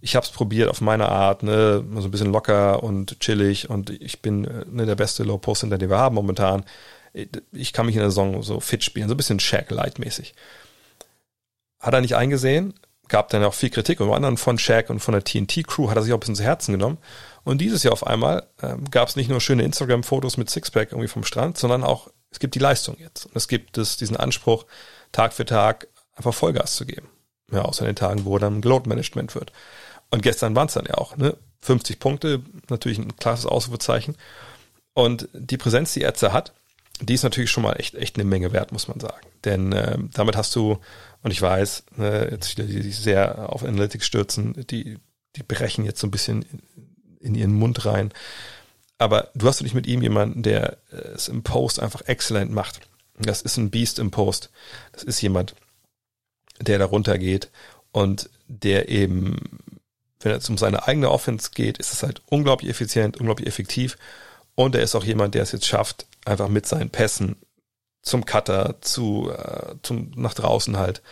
Ich habe es probiert auf meine Art, ne, so ein bisschen locker und chillig und ich bin äh, ne, der beste Low Post den wir haben momentan. Ich kann mich in der Saison so fit spielen, so ein bisschen Shaq-Light-mäßig. Hat er nicht eingesehen, gab dann auch viel Kritik, unter anderem von Shaq und von der TNT-Crew hat er sich auch ein bisschen zu Herzen genommen. Und dieses Jahr auf einmal ähm, gab es nicht nur schöne Instagram-Fotos mit Sixpack irgendwie vom Strand, sondern auch, es gibt die Leistung jetzt. Und es gibt es, diesen Anspruch, Tag für Tag einfach Vollgas zu geben. Ja, außer den Tagen, wo dann Load Management wird. Und gestern waren es dann ja auch, ne? 50 Punkte, natürlich ein klasses Ausrufezeichen. Und die Präsenz, die Ärzte hat, die ist natürlich schon mal echt, echt eine Menge wert, muss man sagen. Denn äh, damit hast du, und ich weiß, ne, jetzt viele, die sich sehr auf Analytics stürzen, die, die brechen jetzt so ein bisschen in, in ihren Mund rein. Aber du hast nicht mit ihm jemanden, der es im Post einfach exzellent macht. Das ist ein Beast im Post. Das ist jemand, der da runtergeht und der eben, wenn es um seine eigene Offense geht, ist es halt unglaublich effizient, unglaublich effektiv. Und er ist auch jemand, der es jetzt schafft, einfach mit seinen Pässen zum Cutter, zu, äh, zum, nach draußen halt,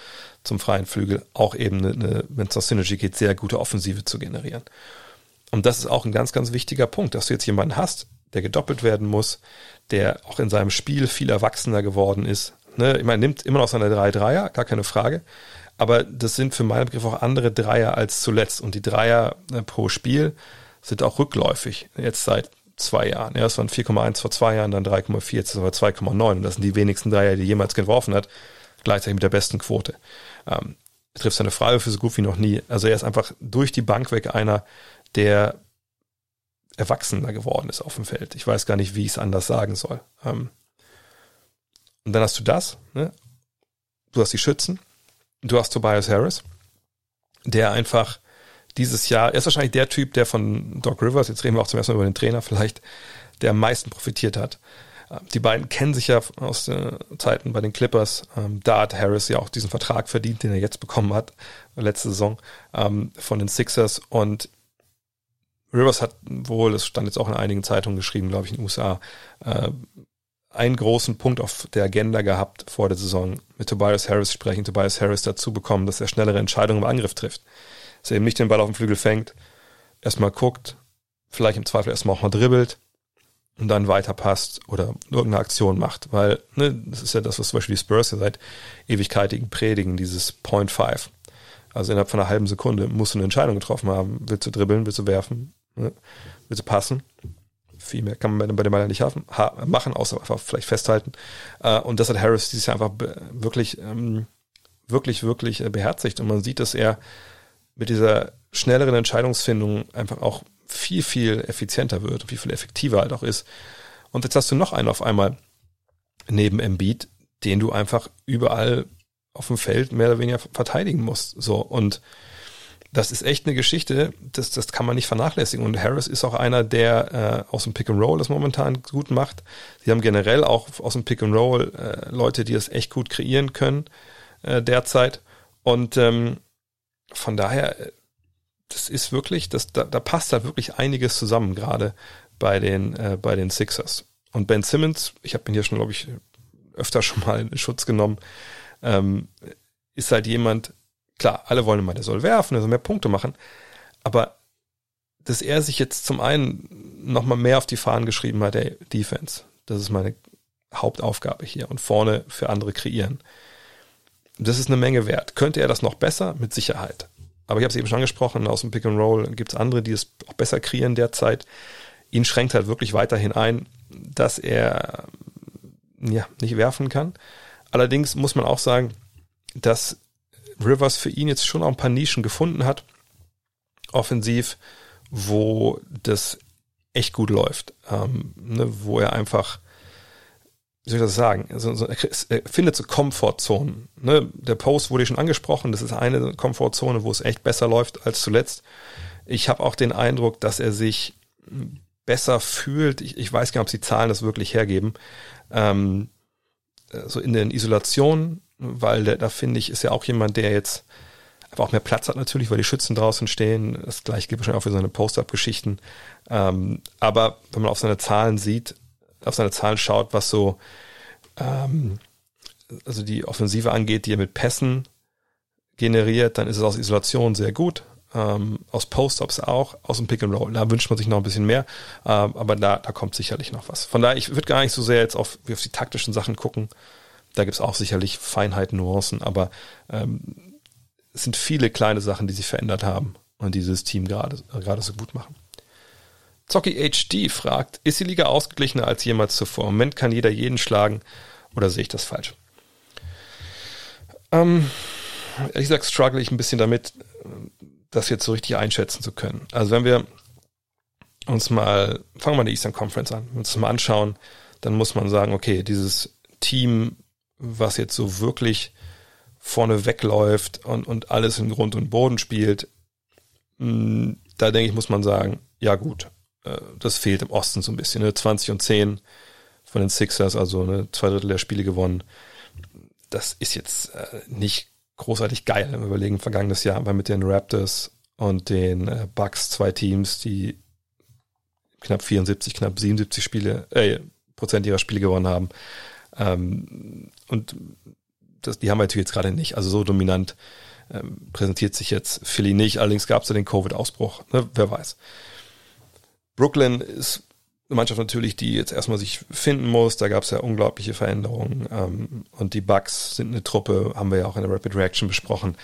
zum freien Flügel, auch eben eine, wenn es nach Synergy geht, sehr gute Offensive zu generieren. Und das ist auch ein ganz, ganz wichtiger Punkt, dass du jetzt jemanden hast, der gedoppelt werden muss, der auch in seinem Spiel viel erwachsener geworden ist, Ne? Ich meine, nimmt immer noch seine drei Dreier, gar keine Frage. Aber das sind für meinen Begriff auch andere Dreier als zuletzt. Und die Dreier äh, pro Spiel sind auch rückläufig. Jetzt seit zwei Jahren. Ja, es waren 4,1 vor zwei Jahren, dann 3,4, jetzt ist aber 2,9. Und das sind die wenigsten Dreier, die jemals geworfen hat. Gleichzeitig mit der besten Quote. Ähm, er trifft seine Freiwürfe so gut wie noch nie. Also er ist einfach durch die Bank weg einer, der erwachsener geworden ist auf dem Feld. Ich weiß gar nicht, wie ich es anders sagen soll. Ähm, und dann hast du das, ne? du hast die Schützen, du hast Tobias Harris, der einfach dieses Jahr, er ist wahrscheinlich der Typ, der von Doc Rivers, jetzt reden wir auch zum ersten Mal über den Trainer vielleicht, der am meisten profitiert hat. Die beiden kennen sich ja aus den Zeiten bei den Clippers. Ähm, da hat Harris ja auch diesen Vertrag verdient, den er jetzt bekommen hat, letzte Saison, ähm, von den Sixers. Und Rivers hat wohl, das stand jetzt auch in einigen Zeitungen geschrieben, glaube ich, in den USA, äh, einen großen Punkt auf der Agenda gehabt vor der Saison, mit Tobias Harris sprechen, Tobias Harris dazu bekommen, dass er schnellere Entscheidungen im Angriff trifft. Dass er eben nicht den Ball auf dem Flügel fängt, erstmal guckt, vielleicht im Zweifel erstmal auch mal dribbelt und dann weiterpasst oder irgendeine Aktion macht. Weil, ne, das ist ja das, was zum Beispiel die Spurs ja seit Ewigkeitigen predigen, dieses Point Five. Also innerhalb von einer halben Sekunde musst du eine Entscheidung getroffen haben. Willst du dribbeln, willst du werfen, ne? willst du passen? Viel mehr kann man bei dem Ball nicht haben, machen, außer einfach vielleicht festhalten. Äh, und das hat Harris dieses Jahr einfach wirklich, ähm, wirklich, wirklich äh, beherzigt. Und man sieht, dass er mit dieser schnelleren Entscheidungsfindung einfach auch viel, viel effizienter wird, viel, viel effektiver halt auch ist. Und jetzt hast du noch einen auf einmal neben Embiid, den du einfach überall auf dem Feld mehr oder weniger verteidigen musst. So und das ist echt eine Geschichte, das, das kann man nicht vernachlässigen. Und Harris ist auch einer, der äh, aus dem Pick and Roll das momentan gut macht. Sie haben generell auch aus dem Pick and Roll äh, Leute, die das echt gut kreieren können äh, derzeit. Und ähm, von daher, äh, das ist wirklich, das, da, da passt da wirklich einiges zusammen, gerade bei den, äh, bei den Sixers. Und Ben Simmons, ich habe ihn hier schon, glaube ich, öfter schon mal in Schutz genommen, ähm, ist halt jemand, Klar, alle wollen immer, der soll werfen, der soll mehr Punkte machen. Aber dass er sich jetzt zum einen nochmal mehr auf die Fahnen geschrieben hat, der Defense, das ist meine Hauptaufgabe hier und vorne für andere kreieren. Das ist eine Menge wert. Könnte er das noch besser? Mit Sicherheit. Aber ich habe es eben schon angesprochen, aus dem Pick and Roll gibt es andere, die es auch besser kreieren derzeit. Ihn schränkt halt wirklich weiterhin ein, dass er ja, nicht werfen kann. Allerdings muss man auch sagen, dass Rivers für ihn jetzt schon auch ein paar Nischen gefunden hat, offensiv, wo das echt gut läuft, ähm, ne, wo er einfach, wie soll ich das sagen, so, so, er findet so Komfortzonen. Ne? Der Post wurde schon angesprochen, das ist eine Komfortzone, wo es echt besser läuft als zuletzt. Ich habe auch den Eindruck, dass er sich besser fühlt. Ich, ich weiß gar nicht, ob die Zahlen das wirklich hergeben. Ähm, so in den Isolationen, weil da finde ich, ist ja auch jemand, der jetzt aber auch mehr Platz hat natürlich, weil die Schützen draußen stehen. Das gleiche gilt wahrscheinlich auch für seine Post-Up-Geschichten. Ähm, aber wenn man auf seine Zahlen sieht, auf seine Zahlen schaut, was so ähm, also die Offensive angeht, die er mit Pässen generiert, dann ist es aus Isolation sehr gut. Ähm, aus Post-Ups auch, aus dem Pick and Roll. Da wünscht man sich noch ein bisschen mehr, ähm, aber da, da kommt sicherlich noch was. Von daher, ich würde gar nicht so sehr jetzt auf, wie auf die taktischen Sachen gucken. Da gibt's auch sicherlich Feinheiten, Nuancen, aber ähm, es sind viele kleine Sachen, die sich verändert haben und dieses Team gerade, so gut machen. Zocki HD fragt, ist die Liga ausgeglichener als jemals zuvor? Im Moment kann jeder jeden schlagen oder sehe ich das falsch? Ähm, ehrlich gesagt struggle ich ein bisschen damit, das jetzt so richtig einschätzen zu können. Also wenn wir uns mal, fangen wir mal die Eastern Conference an, uns das mal anschauen, dann muss man sagen, okay, dieses Team, was jetzt so wirklich vorne wegläuft und, und alles in Grund und Boden spielt, mm, da denke ich, muss man sagen, ja gut, äh, das fehlt im Osten so ein bisschen. Ne? 20 und 10 von den Sixers, also ne, zwei Drittel der Spiele gewonnen. Das ist jetzt äh, nicht großartig geil. Wenn wir überlegen, vergangenes Jahr war mit den Raptors und den äh, Bucks zwei Teams, die knapp 74, knapp 77 Spiele, äh, Prozent ihrer Spiele gewonnen haben. Ähm, und das, die haben wir natürlich jetzt gerade nicht. Also so dominant ähm, präsentiert sich jetzt Philly nicht. Allerdings gab es ja den Covid-Ausbruch. Ne? Wer weiß. Brooklyn ist eine Mannschaft natürlich, die jetzt erstmal sich finden muss. Da gab es ja unglaubliche Veränderungen. Ähm, und die Bucks sind eine Truppe, haben wir ja auch in der Rapid Reaction besprochen,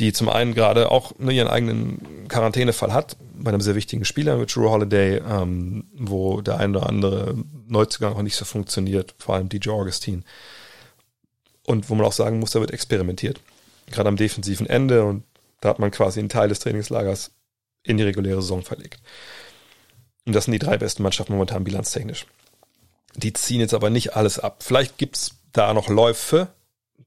die zum einen gerade auch ne, ihren eigenen Quarantänefall hat, bei einem sehr wichtigen Spieler mit Drew Holiday, ähm, wo der ein oder andere Neuzugang auch nicht so funktioniert, vor allem DJ Augustine und wo man auch sagen muss, da wird experimentiert. Gerade am defensiven Ende und da hat man quasi einen Teil des Trainingslagers in die reguläre Saison verlegt. Und das sind die drei besten Mannschaften momentan bilanztechnisch. Die ziehen jetzt aber nicht alles ab. Vielleicht gibt's da noch Läufe,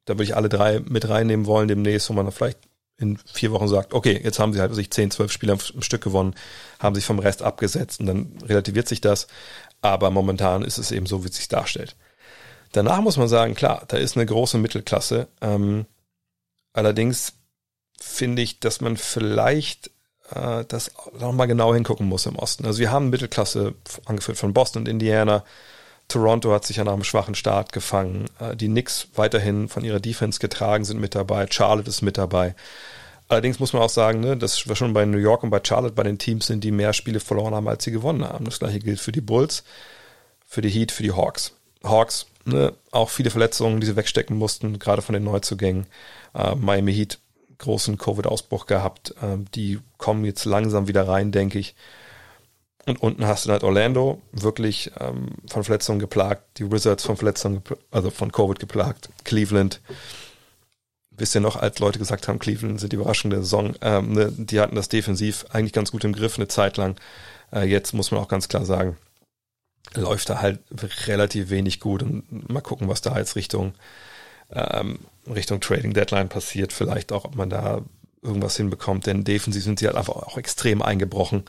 da würde ich alle drei mit reinnehmen wollen demnächst, wo man vielleicht in vier Wochen sagt, okay, jetzt haben sie halt sich zehn, zwölf Spiele im Stück gewonnen, haben sich vom Rest abgesetzt und dann relativiert sich das. Aber momentan ist es eben so, wie es sich darstellt. Danach muss man sagen, klar, da ist eine große Mittelklasse. Ähm, allerdings finde ich, dass man vielleicht äh, das nochmal genau hingucken muss im Osten. Also wir haben Mittelklasse angeführt von Boston und Indiana. Toronto hat sich ja nach einem schwachen Start gefangen. Äh, die Knicks weiterhin von ihrer Defense getragen sind mit dabei. Charlotte ist mit dabei. Allerdings muss man auch sagen, ne, dass wir schon bei New York und bei Charlotte bei den Teams sind, die mehr Spiele verloren haben, als sie gewonnen haben. Das gleiche gilt für die Bulls, für die Heat, für die Hawks. Hawks ne, auch viele Verletzungen, die sie wegstecken mussten, gerade von den Neuzugängen. Äh, Miami Heat großen Covid-Ausbruch gehabt. Äh, die kommen jetzt langsam wieder rein, denke ich. Und unten hast du halt Orlando, wirklich ähm, von Verletzungen geplagt, die Wizards von Verletzungen, also von Covid geplagt, Cleveland. Wisst ihr noch, als Leute gesagt haben, Cleveland sind die überraschende Saison, ähm, ne, die hatten das defensiv eigentlich ganz gut im Griff eine Zeit lang. Äh, jetzt muss man auch ganz klar sagen, läuft da halt relativ wenig gut und mal gucken, was da jetzt Richtung, ähm, Richtung Trading Deadline passiert. Vielleicht auch, ob man da irgendwas hinbekommt, denn defensiv sind sie halt einfach auch extrem eingebrochen.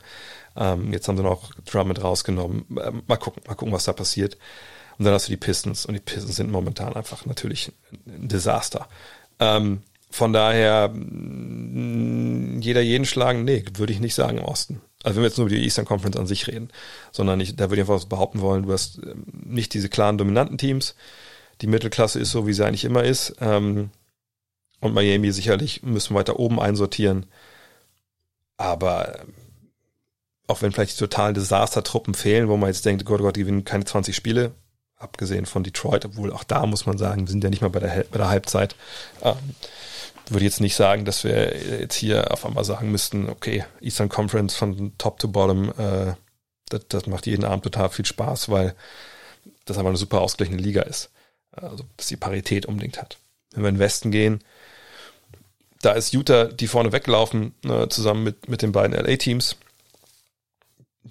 Ähm, jetzt haben sie noch Drummond rausgenommen. Ähm, mal gucken, mal gucken, was da passiert. Und dann hast du die Pistons und die Pistons sind momentan einfach natürlich ein Desaster. Ähm, von daher, jeder jeden schlagen, nee, würde ich nicht sagen im Osten. Also wenn wir jetzt nur über die Eastern Conference an sich reden, sondern ich, da würde ich einfach behaupten wollen, du hast ähm, nicht diese klaren dominanten Teams. Die Mittelklasse ist so, wie sie eigentlich immer ist. Ähm, und Miami sicherlich müssen wir weiter oben einsortieren. Aber ähm, auch wenn vielleicht die totalen Desastertruppen fehlen, wo man jetzt denkt, Gott, Gott, die gewinnen keine 20 Spiele, abgesehen von Detroit, obwohl auch da muss man sagen, wir sind ja nicht mal bei der, bei der Halbzeit. Würde jetzt nicht sagen, dass wir jetzt hier auf einmal sagen müssten, okay, Eastern Conference von Top to Bottom, äh, das, das macht jeden Abend total viel Spaß, weil das aber eine super ausgeglichene Liga ist. Also, dass die Parität unbedingt hat. Wenn wir in den Westen gehen, da ist Utah die vorne weglaufen, äh, zusammen mit, mit den beiden LA-Teams.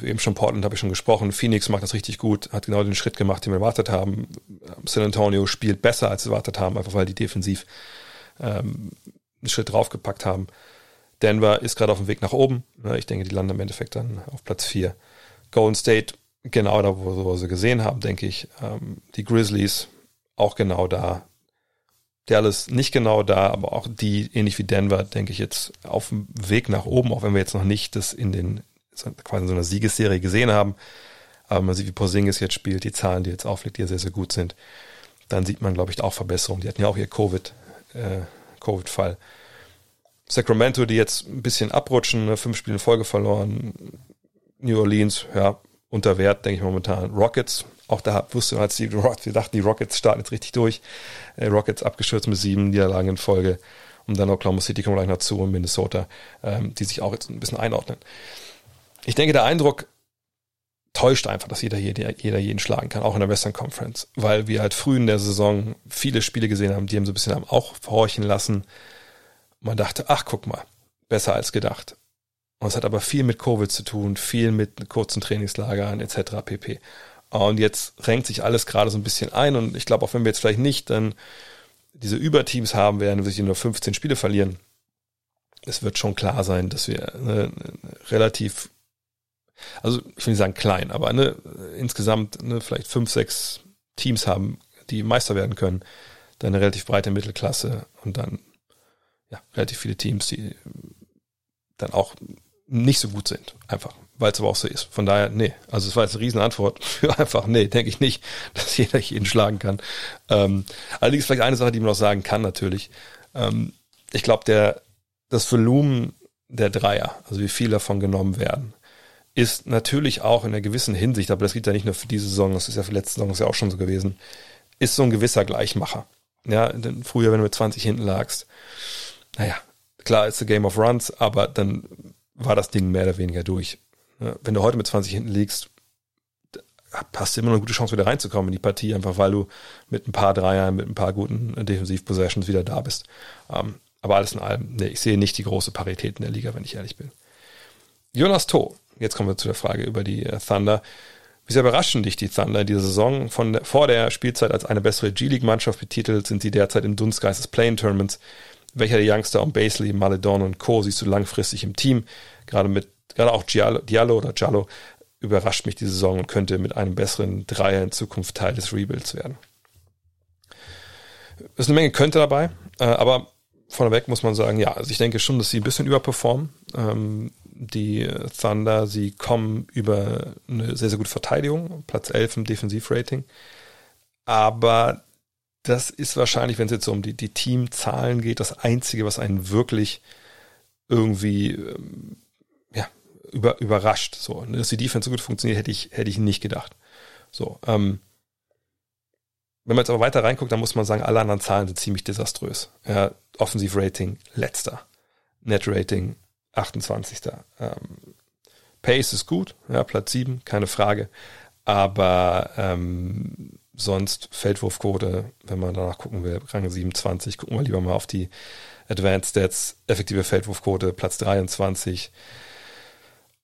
Eben schon Portland habe ich schon gesprochen. Phoenix macht das richtig gut, hat genau den Schritt gemacht, den wir erwartet haben. San Antonio spielt besser, als wir erwartet haben, einfach weil die defensiv ähm, einen Schritt draufgepackt haben. Denver ist gerade auf dem Weg nach oben. Ich denke, die landen im Endeffekt dann auf Platz 4. Golden State genau da, wo, wo sie gesehen haben, denke ich. Ähm, die Grizzlies auch genau da. Dallas nicht genau da, aber auch die, ähnlich wie Denver, denke ich jetzt auf dem Weg nach oben, auch wenn wir jetzt noch nicht das in den quasi in so einer Siegesserie gesehen haben. Aber man sieht, wie Porzingis jetzt spielt, die Zahlen, die jetzt auflegt, die ja sehr, sehr gut sind. Dann sieht man, glaube ich, auch Verbesserungen. Die hatten ja auch ihr Covid, äh, Covid-Fall. Sacramento, die jetzt ein bisschen abrutschen, ne, fünf Spiele in Folge verloren. New Orleans, ja, unter Wert, denke ich momentan. Rockets, auch da wusste man, als die, wir dachten, die Rockets starten jetzt richtig durch. Äh, Rockets abgestürzt mit sieben Niederlagen in Folge. Und dann Oklahoma City kommen gleich noch zu und Minnesota, ähm, die sich auch jetzt ein bisschen einordnen. Ich denke, der Eindruck täuscht einfach, dass jeder, jeder, jeder jeden schlagen kann, auch in der Western Conference, weil wir halt früh in der Saison viele Spiele gesehen haben, die haben so ein bisschen haben auch verhorchen lassen. Man dachte, ach, guck mal, besser als gedacht. Und es hat aber viel mit Covid zu tun, viel mit kurzen Trainingslagern etc. pp. Und jetzt renkt sich alles gerade so ein bisschen ein und ich glaube, auch wenn wir jetzt vielleicht nicht dann diese Überteams haben werden, wir sich nur 15 Spiele verlieren, es wird schon klar sein, dass wir eine relativ, also ich will nicht sagen klein, aber eine, insgesamt eine, vielleicht fünf, sechs Teams haben, die Meister werden können, dann eine relativ breite Mittelklasse und dann ja, relativ viele Teams, die dann auch nicht so gut sind, einfach weil es aber auch so ist. Von daher, nee. Also es war jetzt eine Riesenantwort für einfach, nee, denke ich nicht, dass jeder jeden schlagen kann. Ähm, allerdings vielleicht eine Sache, die man noch sagen kann natürlich. Ähm, ich glaube, der das Volumen der Dreier, also wie viel davon genommen werden, ist natürlich auch in einer gewissen Hinsicht, aber das gilt ja nicht nur für diese Saison, das ist ja für letzte Saison ja auch schon so gewesen, ist so ein gewisser Gleichmacher. Ja, denn früher, wenn du mit 20 hinten lagst, naja, klar ist the Game of Runs, aber dann war das Ding mehr oder weniger durch. Wenn du heute mit 20 hinten liegst, hast du immer noch eine gute Chance, wieder reinzukommen in die Partie, einfach weil du mit ein paar Dreiern, mit ein paar guten Defensiv-Possessions wieder da bist. Ähm, aber alles in allem, nee, ich sehe nicht die große Parität in der Liga, wenn ich ehrlich bin. Jonas To, jetzt kommen wir zu der Frage über die äh, Thunder. Wie sehr überraschen dich die Thunder in dieser Saison? Von vor der Spielzeit als eine bessere G-League-Mannschaft betitelt, sind sie derzeit im Dunstgeist des Playing-Tournaments. Welcher der Youngster um Basley, Maledon und Co. siehst du langfristig im Team? Gerade mit gerade auch Giallo, Diallo oder Giallo überrascht mich die Saison und könnte mit einem besseren Dreier in Zukunft Teil des Rebuilds werden. Es ist eine Menge könnte dabei, äh, aber vorneweg muss man sagen, ja, also ich denke schon, dass sie ein bisschen überperformen. Ähm, die Thunder, sie kommen über eine sehr, sehr gute Verteidigung, Platz 11 im Defensivrating. Aber das ist wahrscheinlich, wenn es jetzt so um die, die Teamzahlen geht, das Einzige, was einen wirklich irgendwie ähm, über, überrascht. So, dass die Defense so gut funktioniert, hätte ich, hätte ich nicht gedacht. So, ähm, wenn man jetzt aber weiter reinguckt, dann muss man sagen, alle anderen Zahlen sind ziemlich desaströs. Ja, Offensivrating letzter. Net Rating 28. Ähm, Pace ist gut, ja, Platz 7, keine Frage. Aber ähm, sonst Feldwurfquote, wenn man danach gucken will, Rang 27, gucken wir lieber mal auf die Advanced Stats, effektive Feldwurfquote, Platz 23,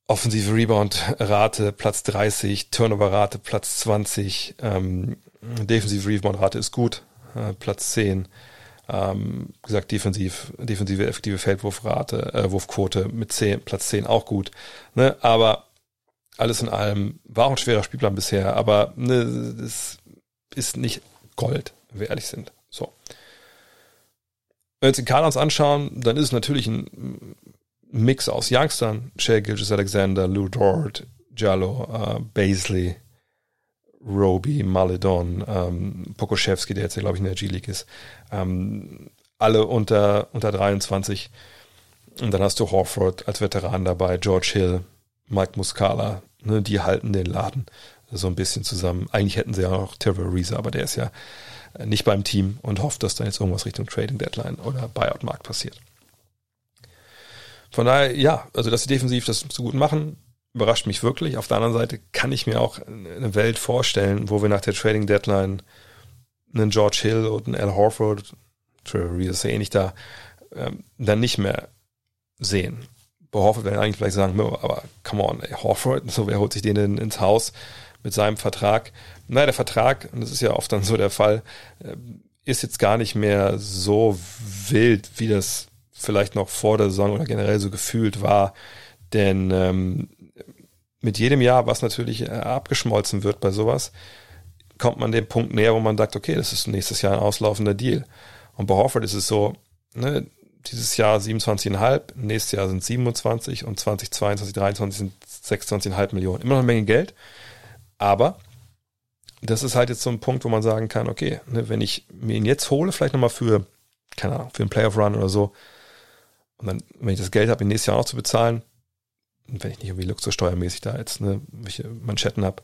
Offensive Rebound-Rate Platz 30, Turnover-Rate Platz 20, ähm, Defensive Rebound-Rate ist gut, äh, Platz 10. Ähm, gesagt, defensiv, defensive effektive Feldwurfrate, äh, Wurfquote mit 10, Platz 10 auch gut. Ne? Aber alles in allem war auch ein schwerer Spielplan bisher, aber ne, es ist nicht Gold, wenn wir ehrlich sind. So. Wenn wir uns den Kader uns anschauen, dann ist es natürlich ein Mix aus Youngstern, Shea Gilgis Alexander, Lou Dort, Jallo, uh, Baisley, Roby, Maledon, ähm, Pokoschewski, der jetzt glaube ich, in der G-League ist. Ähm, alle unter, unter 23. Und dann hast du Horford als Veteran dabei, George Hill, Mike Muscala, ne, die halten den Laden so ein bisschen zusammen. Eigentlich hätten sie ja auch Trevor Reese, aber der ist ja nicht beim Team und hofft, dass da jetzt irgendwas Richtung Trading Deadline oder Buyout Markt passiert. Von daher, ja, also dass sie defensiv das so gut machen, überrascht mich wirklich. Auf der anderen Seite kann ich mir auch eine Welt vorstellen, wo wir nach der Trading Deadline einen George Hill und einen Al Horford, Trevor ist ja ähnlich da, ähm, dann nicht mehr sehen. Bei Horford werden eigentlich vielleicht sagen, aber come on, ey, Horford, so wer holt sich den denn ins Haus mit seinem Vertrag? Naja, der Vertrag, und das ist ja oft dann so der Fall, äh, ist jetzt gar nicht mehr so wild, wie das vielleicht noch vor der Saison oder generell so gefühlt war. Denn ähm, mit jedem Jahr, was natürlich äh, abgeschmolzen wird bei sowas, kommt man dem Punkt näher, wo man sagt, okay, das ist nächstes Jahr ein auslaufender Deal. Und bei Horford ist es so, ne, dieses Jahr 27,5, nächstes Jahr sind 27 und 2022, 2023 sind 26,5 Millionen. Immer noch eine Menge Geld, aber das ist halt jetzt so ein Punkt, wo man sagen kann, okay, ne, wenn ich mir ihn jetzt hole, vielleicht nochmal für, keine Ahnung, für einen Playoff Run oder so, und dann, wenn ich das Geld habe, ihn nächstes Jahr auch zu bezahlen, wenn ich nicht irgendwie luxussteuermäßig da jetzt ne, welche Manschetten habe,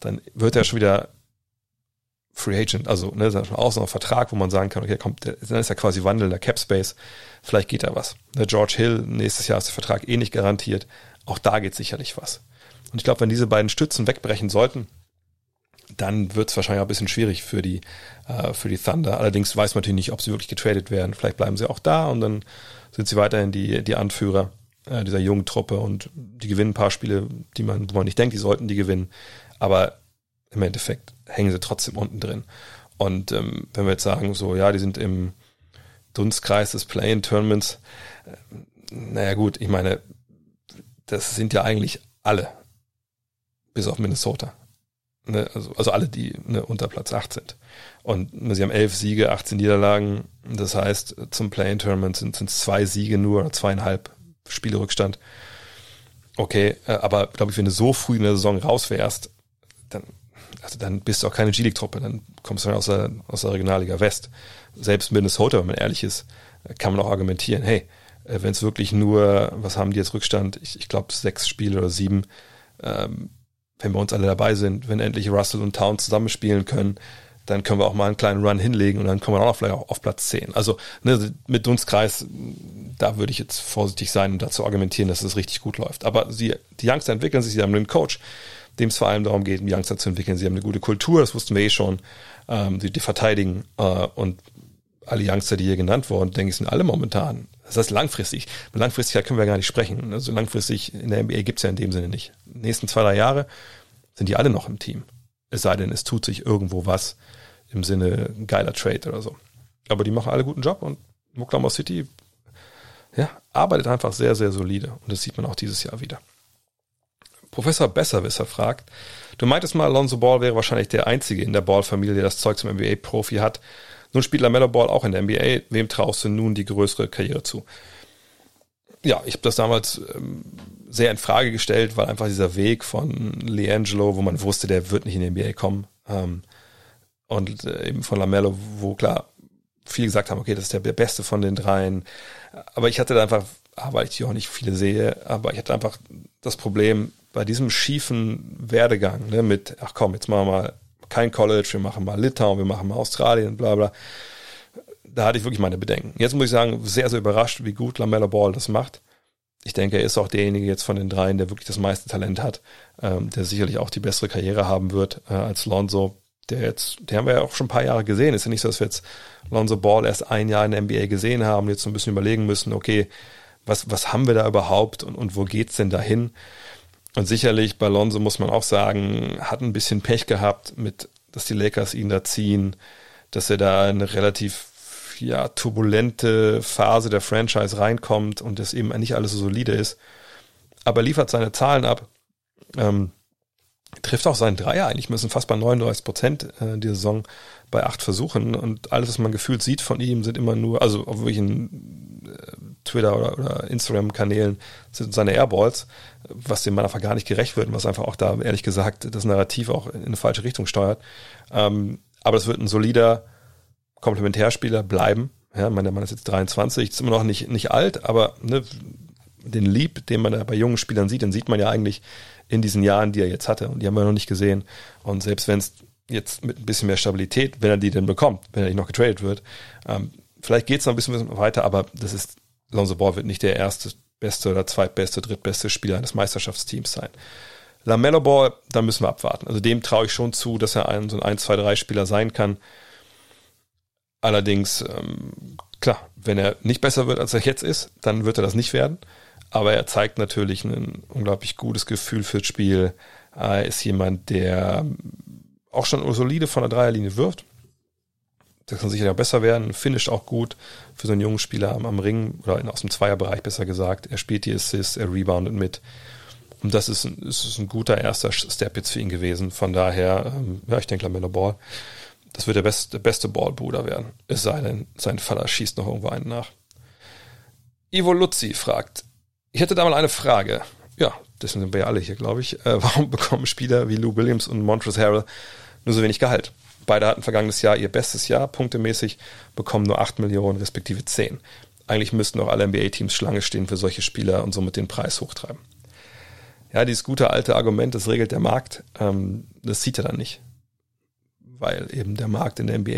dann wird er schon wieder Free Agent, also ne, ist auch so ein Vertrag, wo man sagen kann, okay, kommt, dann ist ja quasi wandelnder Cap Space, vielleicht geht da was. Der George Hill, nächstes Jahr ist der Vertrag eh nicht garantiert, auch da geht sicherlich was. Und ich glaube, wenn diese beiden Stützen wegbrechen sollten, dann wird es wahrscheinlich auch ein bisschen schwierig für die, äh, für die Thunder. Allerdings weiß man natürlich nicht, ob sie wirklich getradet werden. Vielleicht bleiben sie auch da und dann sind sie weiterhin die, die Anführer äh, dieser jungen Truppe und die gewinnen ein paar Spiele, die man, wo man nicht denkt, die sollten die gewinnen. Aber im Endeffekt hängen sie trotzdem unten drin. Und ähm, wenn wir jetzt sagen, so, ja, die sind im Dunstkreis des Play-in-Tournaments, äh, naja gut, ich meine, das sind ja eigentlich alle, bis auf Minnesota. Ne, also, also alle, die ne, unter Platz 8 sind. Und sie haben elf Siege, 18 Niederlagen. Das heißt, zum Play-in-Tournament sind es zwei Siege nur zweieinhalb Spiele Rückstand. Okay, äh, aber glaube ich, wenn du so früh in der Saison raus wärst, dann, also dann bist du auch keine G-League-Truppe, dann kommst du aus der, aus der Regionalliga West. Selbst Minnesota, wenn man ehrlich ist, kann man auch argumentieren, hey, äh, wenn es wirklich nur, was haben die jetzt Rückstand? Ich, ich glaube sechs Spiele oder sieben, ähm, wenn wir uns alle dabei sind, wenn endlich Russell und Town zusammenspielen können, dann können wir auch mal einen kleinen Run hinlegen und dann kommen wir auch vielleicht auch auf Platz 10. Also ne, mit Dunstkreis, da würde ich jetzt vorsichtig sein und dazu argumentieren, dass es richtig gut läuft. Aber sie, die Youngster entwickeln sich, sie haben einen Coach, dem es vor allem darum geht, die Youngster zu entwickeln. Sie haben eine gute Kultur, das wussten wir eh schon. Ähm, die, die verteidigen äh, und alle Youngster, die hier genannt wurden, denke ich, sind alle momentan. Das heißt langfristig. Mit Langfristigkeit können wir gar nicht sprechen. Also langfristig in der NBA gibt es ja in dem Sinne nicht. Den nächsten zwei, drei Jahre sind die alle noch im Team. Es sei denn, es tut sich irgendwo was im Sinne geiler Trade oder so. Aber die machen alle guten Job und Oklahoma City ja, arbeitet einfach sehr, sehr solide. Und das sieht man auch dieses Jahr wieder. Professor Besserwisser fragt, du meintest mal, Alonso Ball wäre wahrscheinlich der Einzige in der Ball-Familie, der das Zeug zum NBA-Profi hat. Nun spielt LaMelo Ball auch in der NBA. Wem traust du nun die größere Karriere zu? Ja, ich habe das damals ähm, sehr in Frage gestellt, weil einfach dieser Weg von Leangelo, wo man wusste, der wird nicht in die NBA kommen, ähm, und äh, eben von LaMelo, wo klar viele gesagt haben, okay, das ist der Beste von den dreien. Aber ich hatte da einfach, weil ich die auch nicht viele sehe, aber ich hatte einfach das Problem bei diesem schiefen Werdegang, ne, mit, ach komm, jetzt machen wir mal kein College, wir machen mal Litauen, wir machen mal Australien, bla bla. Da hatte ich wirklich meine Bedenken. Jetzt muss ich sagen, sehr, sehr überrascht, wie gut LaMelo Ball das macht. Ich denke, er ist auch derjenige jetzt von den dreien, der wirklich das meiste Talent hat, ähm, der sicherlich auch die bessere Karriere haben wird äh, als Lonzo der jetzt, der haben wir ja auch schon ein paar Jahre gesehen. Ist ja nicht so, dass wir jetzt Lonzo Ball erst ein Jahr in der NBA gesehen haben und jetzt so ein bisschen überlegen müssen, okay, was, was haben wir da überhaupt und, und wo geht's denn dahin? Und sicherlich bei Lonzo muss man auch sagen, hat ein bisschen Pech gehabt mit, dass die Lakers ihn da ziehen, dass er da eine relativ ja, turbulente Phase der Franchise reinkommt und das eben nicht alles so solide ist. Aber liefert seine Zahlen ab. Ähm, trifft auch seinen Dreier eigentlich, müssen fast bei 39 Prozent äh, die Saison bei acht Versuchen und alles, was man gefühlt sieht von ihm, sind immer nur, also auf welchen äh, Twitter oder, oder Instagram-Kanälen sind seine Airballs, was dem Mann einfach gar nicht gerecht wird und was einfach auch da, ehrlich gesagt, das Narrativ auch in eine falsche Richtung steuert. Ähm, aber es wird ein solider Komplementärspieler bleiben. Ja, meine, der Mann ist jetzt 23, ist immer noch nicht, nicht alt, aber ne, den Lieb, den man da bei jungen Spielern sieht, den sieht man ja eigentlich in diesen Jahren, die er jetzt hatte. Und die haben wir noch nicht gesehen. Und selbst wenn es jetzt mit ein bisschen mehr Stabilität, wenn er die denn bekommt, wenn er nicht noch getradet wird, ähm, vielleicht geht es noch ein bisschen weiter, aber das ist, Lonzo Ball wird nicht der erste beste oder zweitbeste, drittbeste Spieler eines Meisterschaftsteams sein. Lamello Ball, da müssen wir abwarten. Also dem traue ich schon zu, dass er ein, so ein 1, 2, 3 Spieler sein kann. Allerdings, ähm, klar, wenn er nicht besser wird, als er jetzt ist, dann wird er das nicht werden. Aber er zeigt natürlich ein unglaublich gutes Gefühl fürs Spiel. Er ist jemand, der auch schon solide von der Dreierlinie wirft. Das kann sicher noch besser werden. Finisht auch gut für so einen jungen Spieler am, am Ring oder aus dem Zweierbereich besser gesagt. Er spielt die Assists, er reboundet mit. Und das ist ein, ist ein guter erster Step jetzt für ihn gewesen. Von daher, ähm, ja, ich denke, Lamelo Ball, das wird der beste, beste Ballbruder werden. Es sei denn, sein Vater schießt noch irgendwo einen nach. Ivo Luzzi fragt, ich hätte da mal eine Frage. Ja, das sind wir ja alle hier, glaube ich. Äh, warum bekommen Spieler wie Lou Williams und Montrezl Harrell nur so wenig Gehalt? Beide hatten vergangenes Jahr ihr bestes Jahr, punktemäßig, bekommen nur 8 Millionen respektive 10. Eigentlich müssten auch alle NBA-Teams Schlange stehen für solche Spieler und somit den Preis hochtreiben ja, dieses gute alte Argument, das regelt der Markt, ähm, das sieht er dann nicht. Weil eben der Markt in der NBA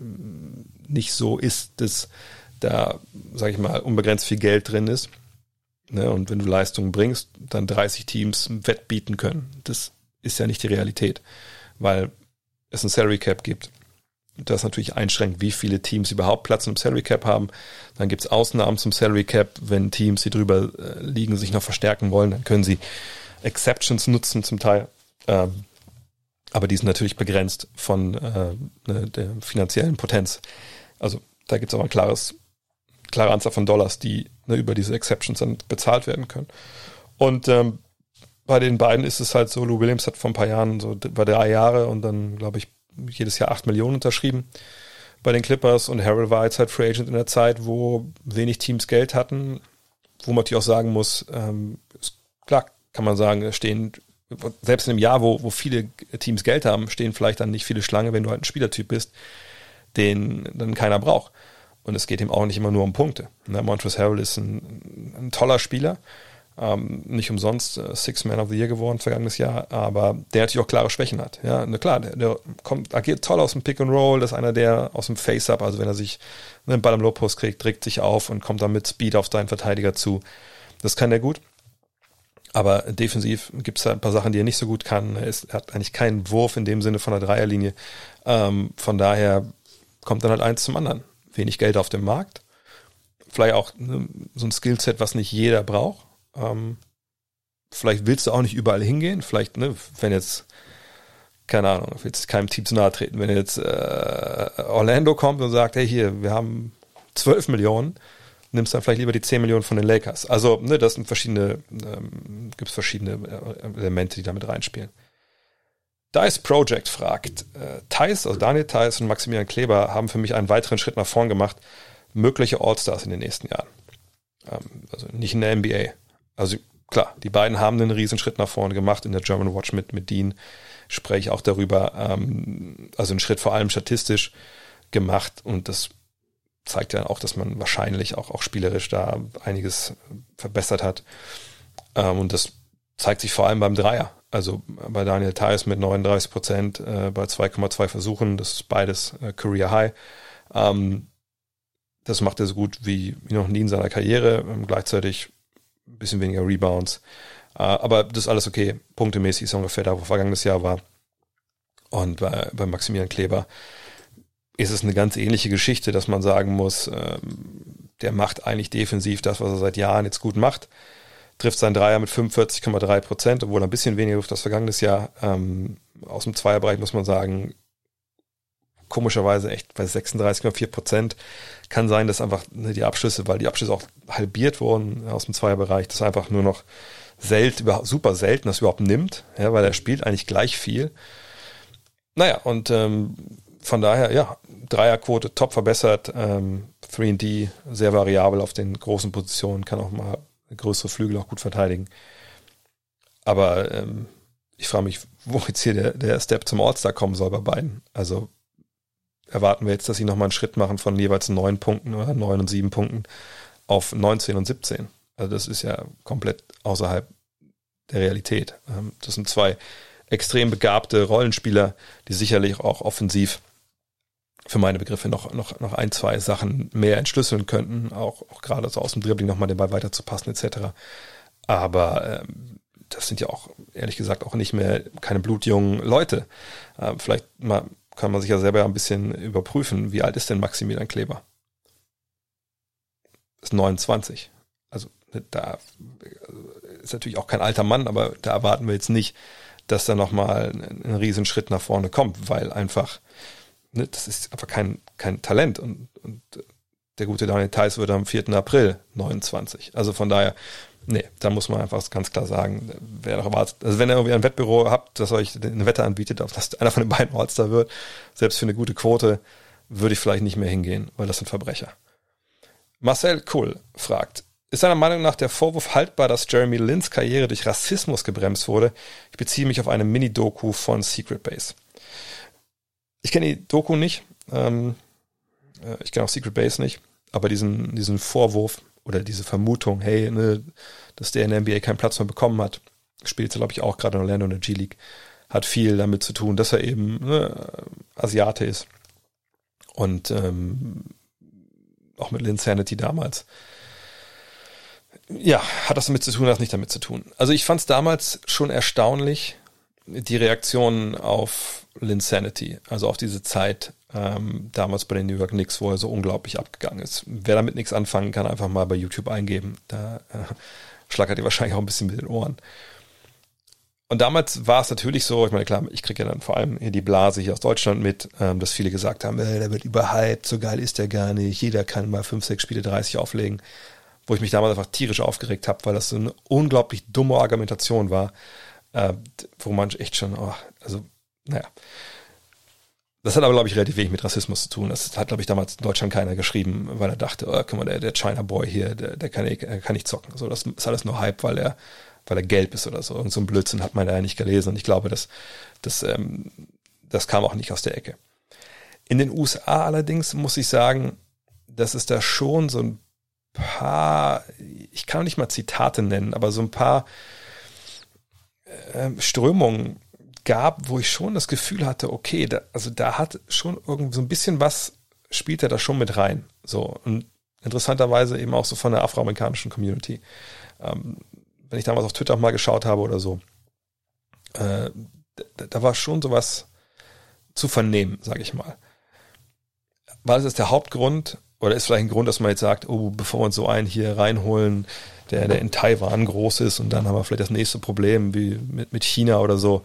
ähm, nicht so ist, dass da, sag ich mal, unbegrenzt viel Geld drin ist. Ne? Und wenn du Leistungen bringst, dann 30 Teams wettbieten können. Das ist ja nicht die Realität, weil es ein Salary Cap gibt. Das natürlich einschränkt, wie viele Teams überhaupt Platz im Salary Cap haben. Dann gibt es Ausnahmen zum Salary Cap, wenn Teams, die drüber äh, liegen, sich noch verstärken wollen, dann können sie Exceptions nutzen zum Teil. Ähm, aber die sind natürlich begrenzt von äh, ne, der finanziellen Potenz. Also da gibt es aber ein klares, klare Anzahl von Dollars, die ne, über diese Exceptions dann bezahlt werden können. Und ähm, bei den beiden ist es halt so, Lou Williams hat vor ein paar Jahren so bei drei Jahre und dann, glaube ich, jedes Jahr acht Millionen unterschrieben bei den Clippers und Harold war jetzt halt Free Agent in der Zeit, wo wenig Teams Geld hatten, wo man natürlich auch sagen muss, ähm, klar, kann man sagen, stehen, selbst in einem Jahr, wo, wo viele Teams Geld haben, stehen vielleicht dann nicht viele Schlange, wenn du halt ein Spielertyp bist, den dann keiner braucht. Und es geht ihm auch nicht immer nur um Punkte. Ne, Montrezl Harrell ist ein, ein toller Spieler, ähm, nicht umsonst äh, Six Man of the Year geworden vergangenes Jahr, aber der natürlich auch klare Schwächen hat. Ja, na klar, der, der kommt, agiert toll aus dem Pick and Roll, das ist einer, der aus dem Face-Up, also wenn er sich einen Ball im Low-Post kriegt, trägt sich auf und kommt dann mit Speed auf seinen Verteidiger zu. Das kann er gut. Aber defensiv gibt es da ein paar Sachen, die er nicht so gut kann. Er, ist, er hat eigentlich keinen Wurf in dem Sinne von der Dreierlinie. Ähm, von daher kommt dann halt eins zum anderen. Wenig Geld auf dem Markt. Vielleicht auch ne, so ein Skillset, was nicht jeder braucht. Ähm, vielleicht willst du auch nicht überall hingehen. Vielleicht, ne, wenn jetzt, keine Ahnung, willst keinem Team zu nahe treten. Wenn jetzt äh, Orlando kommt und sagt, hey hier, wir haben 12 Millionen, nimmst dann vielleicht lieber die 10 Millionen von den Lakers. Also, ne, das sind verschiedene, ähm, gibt es verschiedene äh, Elemente, die damit reinspielen. Dice Project fragt, äh, Thais, also Daniel Thais und Maximilian Kleber haben für mich einen weiteren Schritt nach vorn gemacht. Mögliche All-Stars in den nächsten Jahren. Ähm, also nicht in der NBA. Also klar, die beiden haben einen riesen Schritt nach vorne gemacht in der German Watch mit, mit Dean. Spreche ich auch darüber. Ähm, also einen Schritt vor allem statistisch gemacht und das zeigt ja auch, dass man wahrscheinlich auch, auch spielerisch da einiges verbessert hat. Ähm, und das zeigt sich vor allem beim Dreier. Also bei Daniel Theiss mit 39 Prozent äh, bei 2,2 Versuchen, das ist beides äh, Career High. Ähm, das macht er so gut wie, wie noch nie in seiner Karriere. Ähm, gleichzeitig ein bisschen weniger Rebounds. Äh, aber das ist alles okay. Punktemäßig ist ungefähr da, wo vergangenes Jahr war. Und bei, bei Maximilian Kleber ist es eine ganz ähnliche Geschichte, dass man sagen muss, ähm, der macht eigentlich defensiv das, was er seit Jahren jetzt gut macht. Trifft seinen Dreier mit 45,3 Prozent, obwohl er ein bisschen weniger Luft das vergangenes Jahr. Ähm, aus dem Zweierbereich muss man sagen, komischerweise echt bei 36,4 Prozent. Kann sein, dass einfach ne, die Abschlüsse, weil die Abschlüsse auch halbiert wurden aus dem Zweierbereich, das einfach nur noch selten, super selten das überhaupt nimmt, ja, weil er spielt eigentlich gleich viel. Naja, und ähm, von daher, ja, Dreierquote top verbessert, ähm, 3D sehr variabel auf den großen Positionen, kann auch mal größere Flügel auch gut verteidigen. Aber ähm, ich frage mich, wo jetzt hier der, der Step zum All-Star kommen soll bei beiden. Also erwarten wir jetzt, dass sie nochmal einen Schritt machen von jeweils neun Punkten oder neun und sieben Punkten auf 19 und 17. Also das ist ja komplett außerhalb der Realität. Ähm, das sind zwei extrem begabte Rollenspieler, die sicherlich auch offensiv für meine Begriffe noch, noch, noch ein, zwei Sachen mehr entschlüsseln könnten, auch, auch gerade so aus dem Dribbling nochmal den Ball weiterzupassen etc. Aber ähm, das sind ja auch, ehrlich gesagt, auch nicht mehr keine blutjungen Leute. Äh, vielleicht mal, kann man sich ja selber ein bisschen überprüfen. Wie alt ist denn Maximilian Kleber? Ist 29. Also da ist natürlich auch kein alter Mann, aber da erwarten wir jetzt nicht, dass da nochmal ein, ein Riesenschritt nach vorne kommt, weil einfach, ne, das ist einfach kein, kein Talent und, und der gute Daniel Theiss wird am 4. April 29. Also von daher, nee, da muss man einfach ganz klar sagen, wer erwartet, also wenn ihr irgendwie ein Wettbüro habt, das euch eine Wette anbietet, auf dass einer von den beiden All-Star wird, selbst für eine gute Quote, würde ich vielleicht nicht mehr hingehen, weil das sind Verbrecher. Marcel Kuhl fragt, ist deiner Meinung nach der Vorwurf haltbar, dass Jeremy Lins Karriere durch Rassismus gebremst wurde? Ich beziehe mich auf eine Mini-Doku von Secret Base. Ich kenne die Doku nicht. Ähm, äh, ich kenne auch Secret Base nicht. Aber diesen, diesen Vorwurf oder diese Vermutung, hey, ne, dass der in der NBA keinen Platz mehr bekommen hat, spielt, glaube ich, auch gerade in Orlando in der G-League, hat viel damit zu tun, dass er eben ne, Asiate ist. Und ähm, auch mit Linsanity damals. Ja, hat das damit zu tun, hat nicht damit zu tun. Also ich fand es damals schon erstaunlich, die Reaktionen auf Linsanity, also auf diese Zeit ähm, damals bei den New York Knicks, wo er so unglaublich abgegangen ist. Wer damit nichts anfangen kann, einfach mal bei YouTube eingeben. Da äh, schlackert ihr wahrscheinlich auch ein bisschen mit den Ohren. Und damals war es natürlich so, ich meine, klar, ich kriege ja dann vor allem hier die Blase hier aus Deutschland mit, ähm, dass viele gesagt haben, äh, der wird überhyped, so geil ist der gar nicht, jeder kann mal fünf, sechs Spiele 30 auflegen. Wo ich mich damals einfach tierisch aufgeregt habe, weil das so eine unglaublich dumme Argumentation war, äh, wo man echt schon, oh, also, naja. Das hat aber, glaube ich, relativ wenig mit Rassismus zu tun. Das hat, glaube ich, damals in Deutschland keiner geschrieben, weil er dachte, oh, guck mal, der, der China Boy hier, der, der kann, der kann nicht zocken. So, das ist alles nur Hype, weil er weil er gelb ist oder so. Irgend so ein Blödsinn hat man da ja nicht gelesen und ich glaube, das, das, ähm, das kam auch nicht aus der Ecke. In den USA allerdings muss ich sagen, dass es da schon so ein paar, ich kann nicht mal Zitate nennen, aber so ein paar äh, Strömungen gab, wo ich schon das Gefühl hatte, okay, da, also da hat schon irgendwie so ein bisschen was, spielt er da schon mit rein. So, und interessanterweise eben auch so von der afroamerikanischen Community. Ähm, wenn ich damals auf Twitter mal geschaut habe oder so, äh, da, da, war schon sowas zu vernehmen, sage ich mal. War das der Hauptgrund oder ist vielleicht ein Grund, dass man jetzt sagt, oh, bevor wir uns so einen hier reinholen, der, der in Taiwan groß ist und dann haben wir vielleicht das nächste Problem wie mit, mit China oder so.